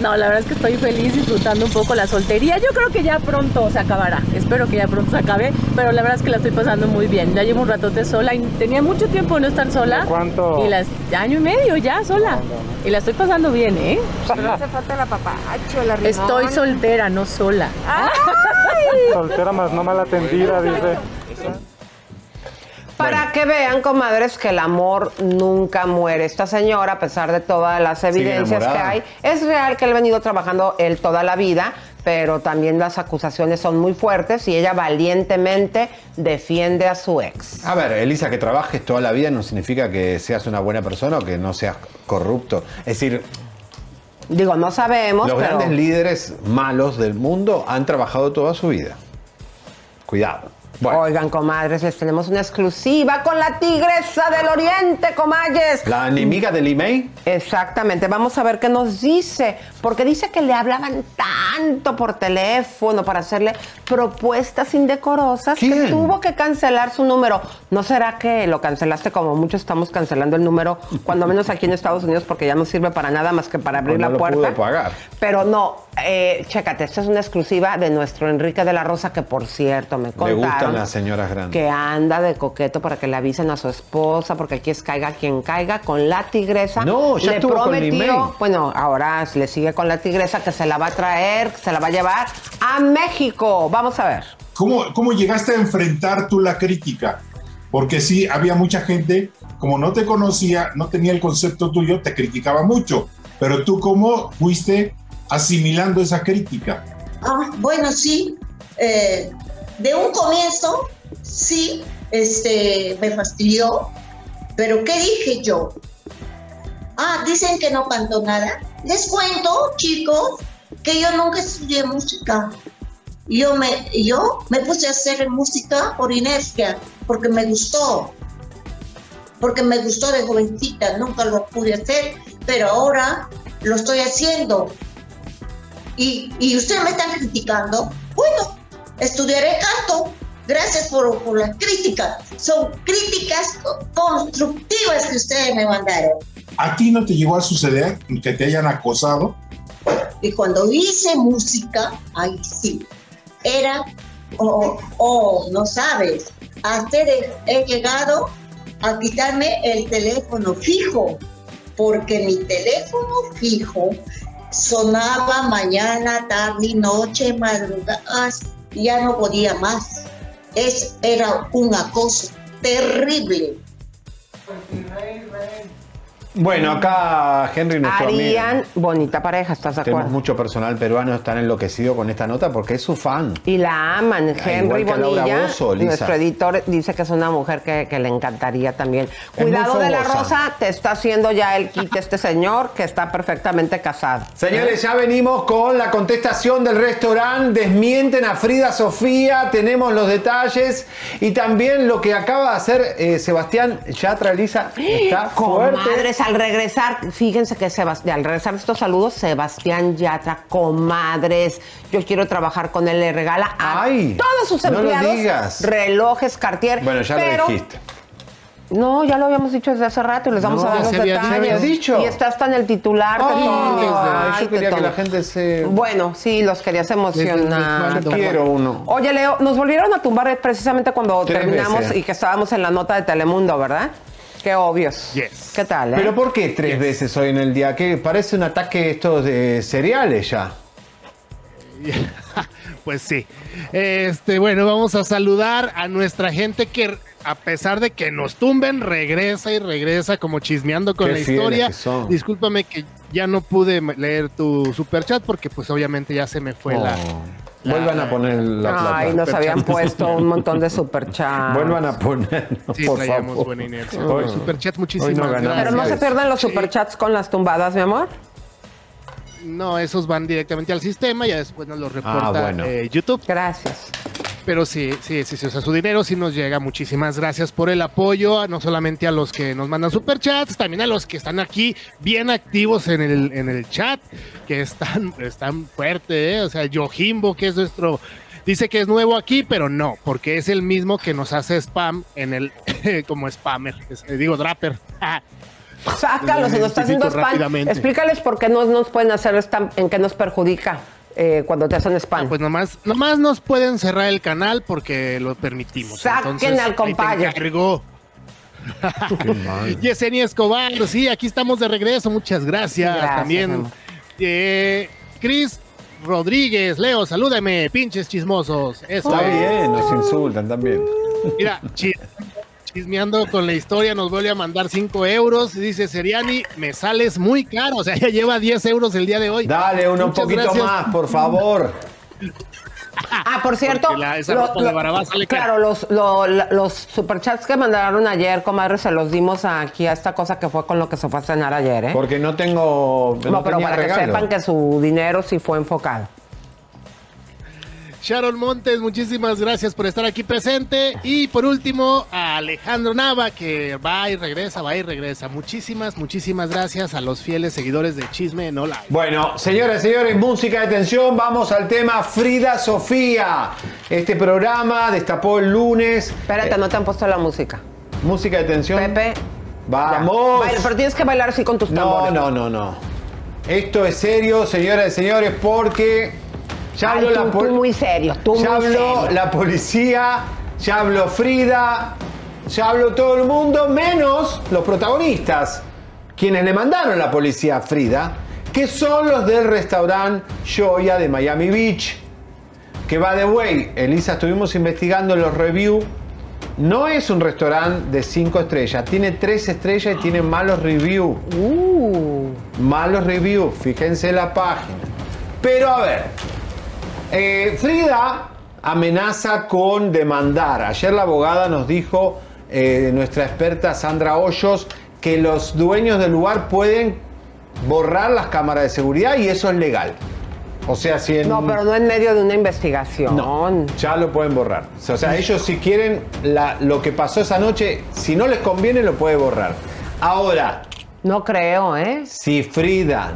No, la verdad es que estoy feliz disfrutando un poco la soltería. Yo creo que ya pronto se acabará. Espero que ya pronto se acabe, pero la verdad es que la estoy pasando muy bien. Ya llevo un ratote sola y tenía mucho tiempo de no estar sola. ¿Cuánto? Y las año y medio ya sola. Y la estoy pasando bien, ¿eh? No hace falta la papacho, la Estoy soltera, no sola. Soltera más no mal atendida, dice. Para que vean, comadres, que el amor nunca muere. Esta señora, a pesar de todas las evidencias que hay, es real que él ha venido trabajando él toda la vida, pero también las acusaciones son muy fuertes y ella valientemente defiende a su ex. A ver, Elisa, que trabajes toda la vida no significa que seas una buena persona o que no seas corrupto. Es decir, Digo, no sabemos, los pero... grandes líderes malos del mundo han trabajado toda su vida. Cuidado. Oigan, comadres, les tenemos una exclusiva con la tigresa del oriente, comadres. La enemiga del email. Exactamente, vamos a ver qué nos dice, porque dice que le hablaban tanto por teléfono para hacerle propuestas indecorosas que tuvo que cancelar su número. ¿No será que lo cancelaste como muchos estamos cancelando el número, cuando menos aquí en Estados Unidos, porque ya no sirve para nada más que para abrir no la puerta? pudo pagar. Pero no, eh, chécate, esta es una exclusiva de nuestro Enrique de la Rosa, que por cierto me Le contaron gustan las señoras grandes. que anda de coqueto para que le avisen a su esposa, porque aquí es caiga quien caiga, con la tigresa. No, ya le estuvo con prometió, bueno, ahora le sigue con la tigresa, que se la va a traer, que se la va a llevar a México. Vamos a ver. ¿Cómo, ¿Cómo llegaste a enfrentar tú la crítica? Porque sí, había mucha gente, como no te conocía, no tenía el concepto tuyo, te criticaba mucho. Pero tú, ¿cómo fuiste asimilando esa crítica? Ah, bueno, sí. eh, de un comienzo, sí, este, me fastidió. Pero ¿qué dije yo? Ah, dicen que no canto nada. Les cuento, chicos, que yo nunca estudié música. Yo me, yo me puse a hacer música por inercia, porque me gustó. Porque me gustó de jovencita, nunca lo pude hacer, pero ahora lo estoy haciendo. Y, y ustedes me están criticando. Bueno, estudiaré canto. Gracias por, por las críticas. Son críticas co- constructivas que ustedes me mandaron. ¿A ti no te llegó a suceder que te hayan acosado? Y cuando hice música, ahí sí, era, oh, oh, no sabes, hasta he llegado a quitarme el teléfono fijo, porque mi teléfono fijo sonaba mañana, tarde, noche, madrugadas, ya no podía más. Es, era un acoso terrible. Bueno, acá Henry, nuestro amigo. Harían bonita pareja, ¿estás de Tenemos acuerdo? mucho personal peruano están enloquecido con esta nota porque es su fan. Y la aman. Ah, Henry igual que Bonilla, Bozzo, Lisa. nuestro editor, dice que es una mujer que, que le encantaría también. Cuidado muy de la fogosa. rosa, te está haciendo ya el kit este señor que está perfectamente casado. Señores, ya venimos con la contestación del restaurante. Desmienten a Frida Sofía. Tenemos los detalles. Y también lo que acaba de hacer eh, Sebastián Yatra Elisa. *gasps* Está fuerte. Comadres, al regresar, fíjense que Sebastián, al regresar estos saludos, Sebastián Yatra, comadres, yo quiero trabajar con él, le regala a Ay, todos sus no lo empleados digas. relojes Cartier. Bueno, ya pero- lo dijiste. No, ya lo habíamos dicho desde hace rato y les vamos No, a dar ya los detalles. dicho. Se había dicho. Y está hasta en el titular. Ay, yo quería que la gente se... Bueno, sí, los querías emocionar. Quiero uno. Oye, Leo, nos volvieron a tumbar precisamente cuando Tres terminamos veces. y que estábamos en la nota de Telemundo, ¿verdad? Qué obvios. ¿Qué tal? eh? ¿Pero por qué tres veces hoy en el día? Que parece un ataque estos de cereales ya. *laughs* Pues sí. Este, bueno, vamos a saludar a nuestra gente que a pesar de que nos tumben, regresa y regresa como chismeando con Qué la historia. que son. Discúlpame que ya no pude leer tu superchat porque pues obviamente ya se me fue la, la- Vuelvan a poner la plata. Ay, nos habían puesto un montón de superchats. Vuelvan a poner, Sí, por traíamos favor. buena inercia. Hoy- Superchat, hoy muchísimas ganamos. Pero no se pierdan los superchats con las tumbadas, mi amor. No, esos van directamente al sistema, ya después nos los reporta Ah, bueno. eh, YouTube. Gracias. Pero sí, sí, sí, sí, o sea, su dinero sí nos llega. Muchísimas gracias por el apoyo, no solamente a los que nos mandan superchats, también a los que están aquí bien activos en el, en el chat, que están, están fuerte, ¿eh? O sea, Yojimbo, que es nuestro, dice que es nuevo aquí, pero no, porque es el mismo que nos hace spam en el, *laughs* como spammer, es- eh, digo, drapper. Sácalo, si nos está haciendo spam. Explícales por qué no nos pueden hacer spam, en qué nos perjudica eh, cuando te hacen spam. Pues nomás, nomás nos pueden cerrar el canal porque lo permitimos. Saquen Entonces, al encargo. Yesenia Escobar, sí, aquí estamos de regreso, muchas gracias. Gracias, También eh, Cris Rodríguez, Leo, salúdame, pinches chismosos. Eso Está es. bien, nos insultan también. Mira, chi- chismeando con la historia, nos vuelve a mandar 5 euros. Dice Seriani, me sales muy caro. O sea, ya lleva 10 euros el día de hoy. Dale uno un poquito gracias. más, por favor. Ah, por cierto, la- lo- lo- sale claro, los, lo- la- los superchats que mandaron ayer, comadre, se los dimos aquí a esta cosa que fue con lo que se fue a cenar ayer, ¿eh? Porque no tengo. no, pero para que sepan que su dinero sí fue enfocado. Sharon Montes, muchísimas gracias por estar aquí presente. Y por último, a Alejandro Nava, que va y regresa, va y regresa. Muchísimas, muchísimas gracias a los fieles seguidores de Chisme No Live. Bueno, señoras y señores, música de tensión, vamos al tema Frida Sofía. Este programa destapó el lunes. Espérate, no te han puesto la música. Música de tensión. Pepe. Vamos. Baila, pero tienes que bailar así con tus No, tambores. no, no, no. Esto es serio, señoras y señores, porque ya Ay, habló la tú- tú muy serio, tú ya muy habló serio. la policía, ya habló Frida, ya habló todo el mundo, menos los protagonistas, quienes le mandaron la policía a Frida, que son los del restaurante Joya de Miami Beach. Que va de way, Elisa, estuvimos investigando los reviews. No es un restaurante de 5 estrellas, tiene 3 estrellas y tiene malos reviews. Malos reviews, fíjense en la página. Pero a ver, eh, Frida amenaza con demandar. Ayer la abogada nos dijo, eh, nuestra experta Sandra Hoyos, que los dueños del lugar pueden borrar las cámaras de seguridad y eso es legal. O sea, si en... No, pero no en medio de una investigación. No, ya lo pueden borrar. O sea, ellos si quieren la- lo que pasó esa noche, si no les conviene, lo puede borrar. Ahora, No creo, ¿eh? si Frida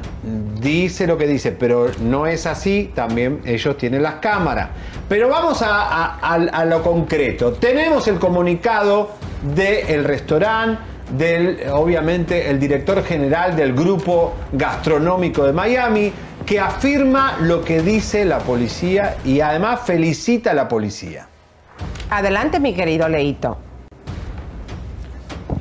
dice lo que dice, pero no es así, también ellos tienen las cámaras. Pero vamos a, a- a- a lo concreto. Tenemos el comunicado del restaurante, del, obviamente, el director general del grupo gastronómico de Miami, que afirma lo que dice la policía y además felicita a la policía. Adelante, mi querido Leito.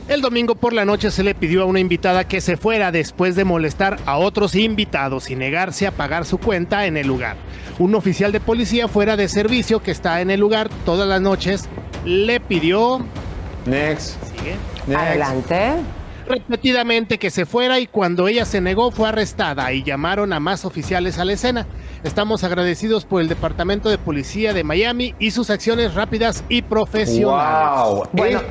El domingo por la noche se le pidió a una invitada que se fuera después de molestar a otros invitados y negarse a pagar su cuenta en el lugar. Un oficial de policía fuera de servicio que está en el lugar todas las noches le pidió Next. Sigue. Adelante. repetidamente que se fuera y cuando ella se negó fue arrestada y llamaron a más oficiales a la escena. Estamos agradecidos por el Departamento de Policía de Miami y sus acciones rápidas y profesionales. Bueno,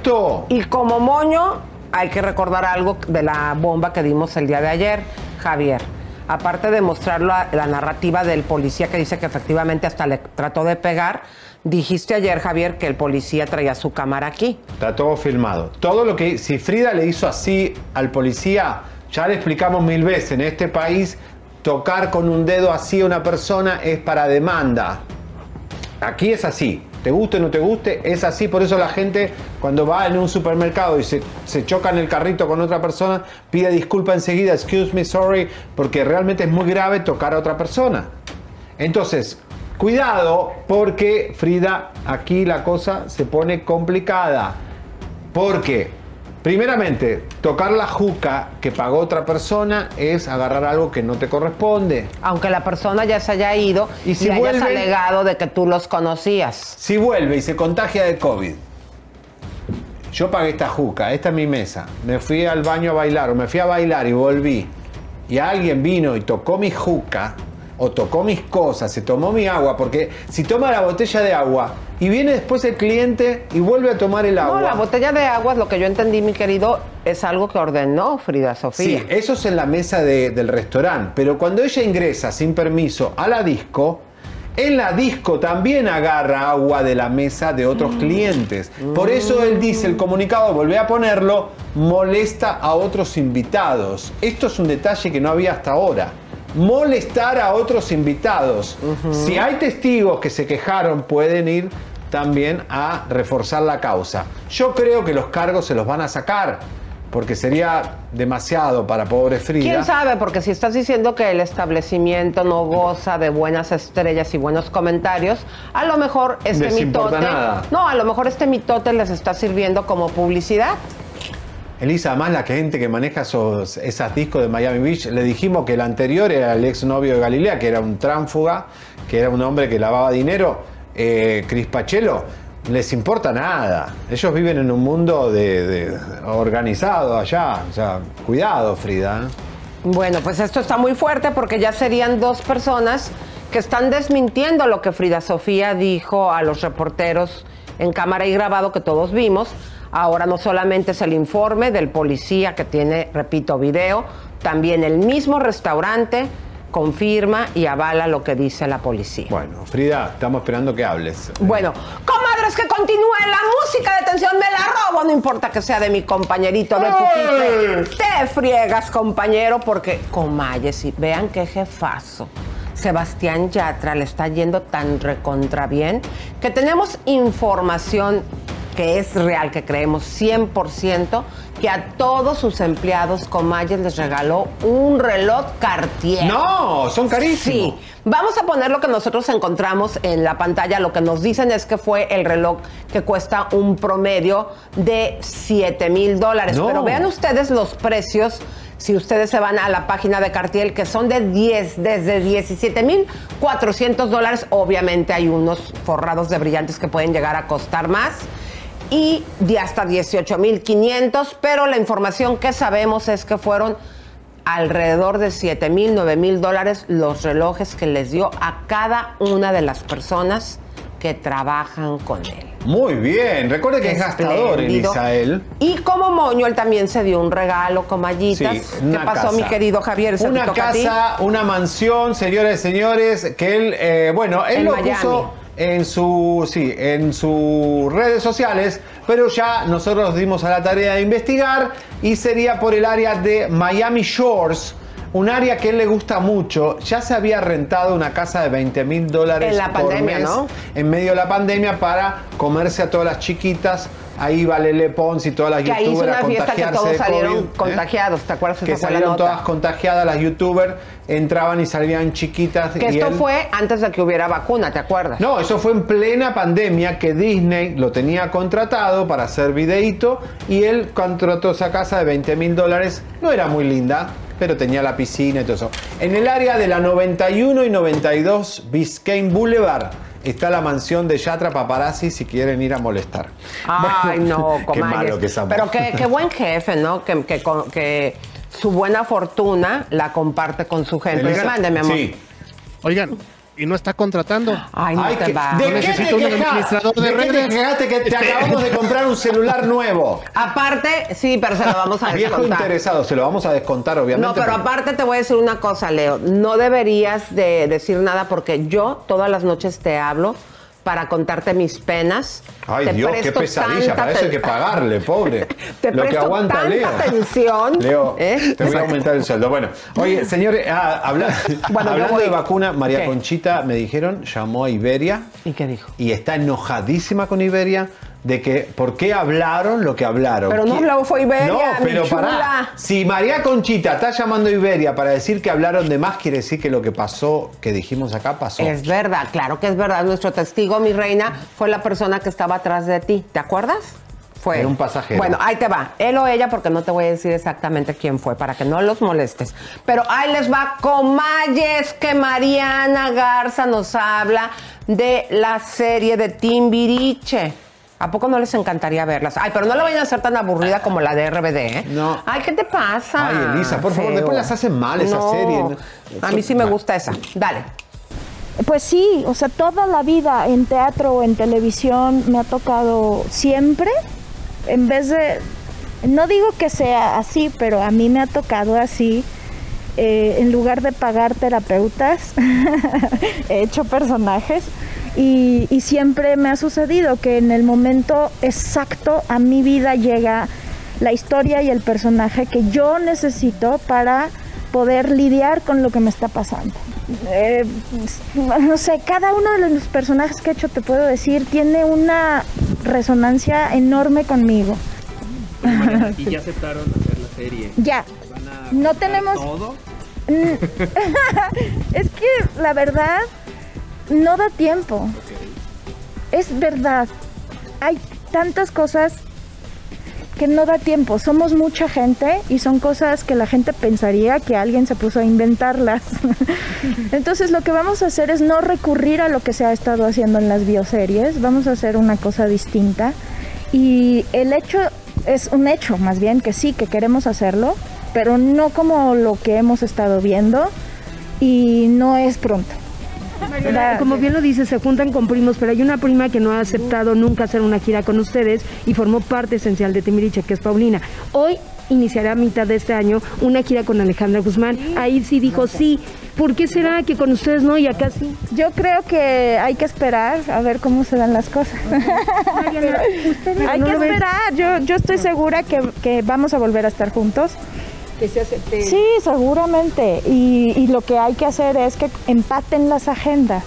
Y como moño, hay que recordar algo de la bomba que dimos el día de ayer, Javier. Aparte de mostrar la, la narrativa del policía que dice que efectivamente hasta le trató de pegar, dijiste ayer, Javier, que el policía traía su cámara aquí. Está todo filmado. Todo lo que. Si Frida le hizo así al policía, ya le explicamos mil veces. En este país, tocar con un dedo así a una persona es para demanda. Aquí es así. Te guste o no te guste, es así. Por eso la gente, cuando va en un supermercado y se, choca en el carrito con otra persona, pide disculpa enseguida, excuse me, sorry, porque realmente es muy grave tocar a otra persona. Entonces, cuidado, porque Frida, aquí la cosa se pone complicada. Porque, primeramente, tocar la juca que pagó otra persona es agarrar algo que no te corresponde. Aunque la persona ya se haya ido Y y, si hayas vuelve- alegado de que tú los conocías. Si vuelve y se contagia de COVID, yo pagué esta juca, esta es mi mesa, me fui al baño a bailar o me fui a bailar y volví, y alguien vino y tocó mi juca, o tocó mis cosas, se tomó mi agua, porque si toma la botella de agua y viene después el cliente y vuelve a tomar el agua. No, la botella de agua, lo que yo entendí, mi querido, es algo que ordenó Frida Sofía. Sí, eso es en la mesa de- del restaurante, pero cuando ella ingresa sin permiso a la disco, en la disco también agarra agua de la mesa de otros clientes. Por eso él dice, el comunicado, volvé a ponerlo, molesta a otros invitados. Esto es un detalle que no había hasta ahora. Molestar a otros invitados. Si hay testigos que se quejaron, pueden ir también a reforzar la causa. Yo creo que los cargos se los van a sacar, porque sería demasiado para pobre Frida. ¿Quién sabe? Porque si estás diciendo que el establecimiento no goza de buenas estrellas y buenos comentarios, a lo mejor este Les mitote. nada. No, a lo mejor este mitote les está sirviendo como publicidad. Elisa, además la gente que maneja esos, esas discos de Miami Beach, le dijimos que el anterior era el exnovio de Galilea, que era un tránfuga, que era un hombre que lavaba dinero, eh, Cris Pachelo, les importa nada. Ellos viven en un mundo de, de- organizado allá. O sea, cuidado, Frida. ¿eh? Bueno, pues esto está muy fuerte porque ya serían dos personas que están desmintiendo lo que Frida Sofía dijo a los reporteros en cámara y grabado que todos vimos. Ahora no solamente es el informe del policía que tiene, repito, video, también el mismo restaurante confirma y avala lo que dice la policía. Bueno, Frida, estamos esperando que hables. Bueno, comadres, que continúe la música de tensión, me la robo, no importa que sea de mi compañerito de. Te friegas, compañero, porque comayes y vean qué jefazo. Sebastián Yatra le está yendo tan recontra bien que tenemos información que es real, que creemos 100%, que a todos sus empleados Comayes les regaló un reloj Cartier. No, son carísimos. Sí. Vamos a poner lo que nosotros encontramos en la pantalla. Lo que nos dicen es que fue el reloj que cuesta un promedio de 7 mil dólares. No. Pero vean ustedes los precios. Si ustedes se van a la página de Cartier, que son de 10, desde 17 mil 400 dólares. Obviamente hay unos forrados de brillantes que pueden llegar a costar más y de hasta 18 mil 500, pero la información que sabemos es que fueron alrededor de 7 mil, 9 mil dólares los relojes que les dio a cada una de las personas que trabajan con él. Muy bien. Recuerde que es gastador. Elisael. Y como moño, él también se dio un regalo con mallitas. Sí, ¿Qué pasó, casa. mi querido Javier? ¿Se te Una casa, una mansión, señores y señores, que él, eh, bueno, él En lo Miami. puso en su, sí, en sus redes sociales, pero ya nosotros nos dimos a la tarea de investigar y sería por el área de Miami Shores. Un área que él le gusta mucho. Ya se había rentado una casa de 20 mil dólares En la por pandemia, mes, ¿no? En medio de la pandemia para comerse a todas las chiquitas. Ahí va Lele Pons y todas las Que ahí hizo youtubers una a fiesta que todos salieron COVID, ¿eh? contagiados. ¿Te acuerdas? que la salieron todas contagiadas las youtubers, entraban y salían chiquitas. Que y esto él- fue antes de que hubiera vacuna, ¿te acuerdas? No, eso fue en plena pandemia que Disney lo tenía contratado para hacer videíto y él contrató esa casa de 20 mil dólares. No era muy linda, pero tenía la piscina y todo eso. En el área de la 91 y 92 Biscayne Boulevard está la mansión de Yatra Paparazzi si quieren ir a molestar. Ay, *laughs* no, Qué malo que es amor. Pero qué, qué buen jefe, ¿no? Que, que, con- que su buena fortuna la comparte con su gente. Elisa, Mande, mi amor. sí. Oigan, y no está contratando. Ay, no te va. ¿De qué Necesito te un quejas? administrador de ¿De qué te redes. quejaste que te Este- acabamos de comprar un celular nuevo? *laughs* Aparte, sí, pero se lo vamos a *laughs* Viejo descontar. interesado, se lo vamos a descontar, obviamente. No, pero aparte te voy a decir una cosa, Leo. No deberías de decir nada porque yo todas las noches te hablo para contarte mis penas. Ay, Te Dios, qué pesadilla. tanta Para eso hay que pagarle, pobre. *laughs* Te Lo que aguanta tanta Leo. atención, Leo, ¿eh? te voy a aumentar el sueldo. Bueno, oye, señores, ah, habla- *laughs* Bueno, yo hablando de vacuna, María ¿Qué? Conchita, me dijeron, llamó a Iberia. ¿Y qué dijo? Y está enojadísima con Iberia de que por qué hablaron lo que hablaron. Pero no ¿Qui- habló, fue Iberia, No, pero pará. Si María Conchita está llamando a Iberia para decir que hablaron de más, quiere decir que lo que pasó, que dijimos acá, pasó. Es verdad, claro que es verdad. Nuestro testigo, mi reina, fue la persona que estaba atrás de ti. ¿Te acuerdas? Fue. Era un pasajero. Bueno, ahí te va. Él o ella, porque no te voy a decir exactamente quién fue, para que no los molestes. Pero ahí les va Comayes, que Mariana Garza nos habla de la serie de Timbiriche. ¿A poco no les encantaría verlas? Ay, pero no la vayan a hacer tan aburrida como la de RBD, ¿eh? No. Ay, ¿qué te pasa? Ay, Elisa, por favor, Feo. después las hacen mal esa No. serie. A mí sí me gusta esa. Dale. Pues sí, o sea, toda la vida en teatro o en televisión me ha tocado siempre, en vez de, no digo que sea así, pero a mí me ha tocado así, eh, en lugar de pagar terapeutas, *laughs* he hecho personajes y, y siempre me ha sucedido que en el momento exacto a mi vida llega la historia y el personaje que yo necesito para poder lidiar con lo que me está pasando. Eh, no sé, cada uno de los personajes que he hecho, te puedo decir, tiene una resonancia enorme conmigo. *laughs* Y ya aceptaron hacer la serie. Ya, no tenemos... ¿Todo? *laughs* Es que la verdad no da tiempo. Es verdad. Hay tantas cosas que no da tiempo. Somos mucha gente y son cosas que la gente pensaría que alguien se puso a inventarlas. *laughs* Entonces lo que vamos a hacer es no recurrir a lo que se ha estado haciendo en las bioseries. Vamos a hacer una cosa distinta. Y el hecho es un hecho, más bien, que sí, que queremos hacerlo, pero no como lo que hemos estado viendo y no es pronto. Como bien lo dice, se juntan con primos, pero hay una prima que no ha aceptado nunca hacer una gira con ustedes y formó parte esencial de Timiriche, que es Paulina. Hoy iniciará a mitad de este año una gira con Alejandra Guzmán. Ahí sí dijo sí. ¿Por qué será que con ustedes no y acá sí? Yo creo que hay que esperar a ver cómo se dan las cosas. Mariana, *laughs* ¿usted hay que esperar. Yo, yo estoy segura que, que vamos a volver a estar juntos. Que se acepte. Sí, seguramente. Y, y lo que hay que hacer es que empaten las agendas.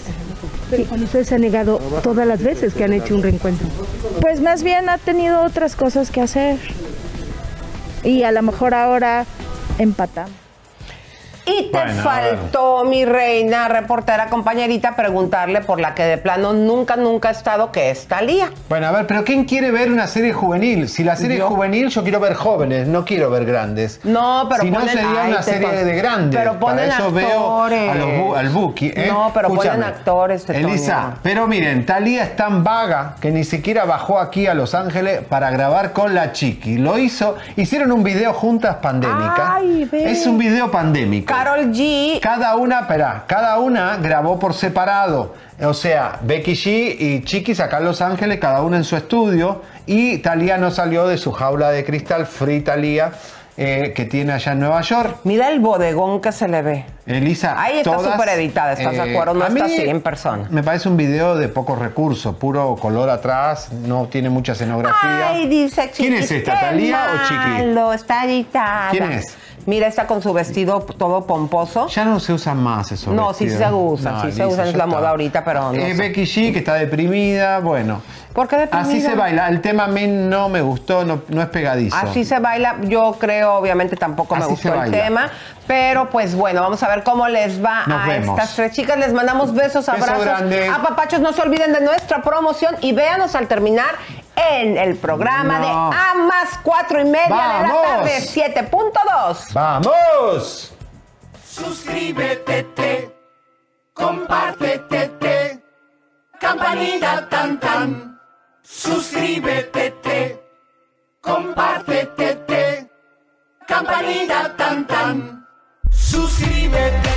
Pero con ustedes se ha negado todas las veces que han hecho un reencuentro. Pues más bien ha tenido otras cosas que hacer. Y a lo mejor ahora empatamos. Y te Bueno, faltó, mi reina, reportera, compañerita, preguntarle por la que de plano nunca, nunca ha estado, que es Talía. Bueno, a ver, pero ¿quién quiere ver una serie juvenil? Si la serie Yo. es juvenil, yo quiero ver jóvenes, no quiero ver grandes. No, pero Si no, sería ay, una serie con- de grandes. pero ponen Para eso veo a los bu- actores. al Buki. ¿eh? No, pero ponen actores, Tetonio. Elisa, pero miren, Talía es tan vaga que ni siquiera bajó aquí a Los Ángeles para grabar con la Chiqui. Lo hizo, hicieron un video juntas pandémica. Ay, ve. es un video pandémico. Carol G. Cada una, espera, cada una grabó por separado. O sea, Becky G y Chiquis acá en Los Ángeles, cada una en su estudio. Y Talía no salió de su jaula de cristal, Free Talía, eh, que tiene allá en Nueva York. Mira el bodegón que se le ve. Elisa, Ahí está súper editada, ¿estás de eh, acuerdo? No está así en persona. Me parece un video de pocos recursos, puro color atrás, no tiene mucha escenografía. Ay, dice ¿Quién es esta, Talía o Chiqui? está editada. ¿Quién es? Mira, está con su vestido todo pomposo. Ya no se usan más esos No, sí vestidos. se usa, No, sí se usa, es la moda ahorita, pero no Eh. Becky G, que está deprimida, bueno. ¿Por qué deprimida? Así se baila. El tema a mí no me gustó, no, no es pegadizo. Así se baila, yo creo, obviamente tampoco me Así gustó el tema, pero pues bueno, vamos a ver cómo les va Nos a vemos. estas tres chicas. Les mandamos besos, Beso abrazos, grande. a papachos. No se olviden de nuestra promoción y véanos al terminar en el programa No. de A más cuatro y media de la tarde, 7.2. ¡Vamos! Suscríbete, te, compártete, te, campanita tan tan. Suscríbete, te, compártete, te, campanita tan tan. Suscríbete, te, suscríbete,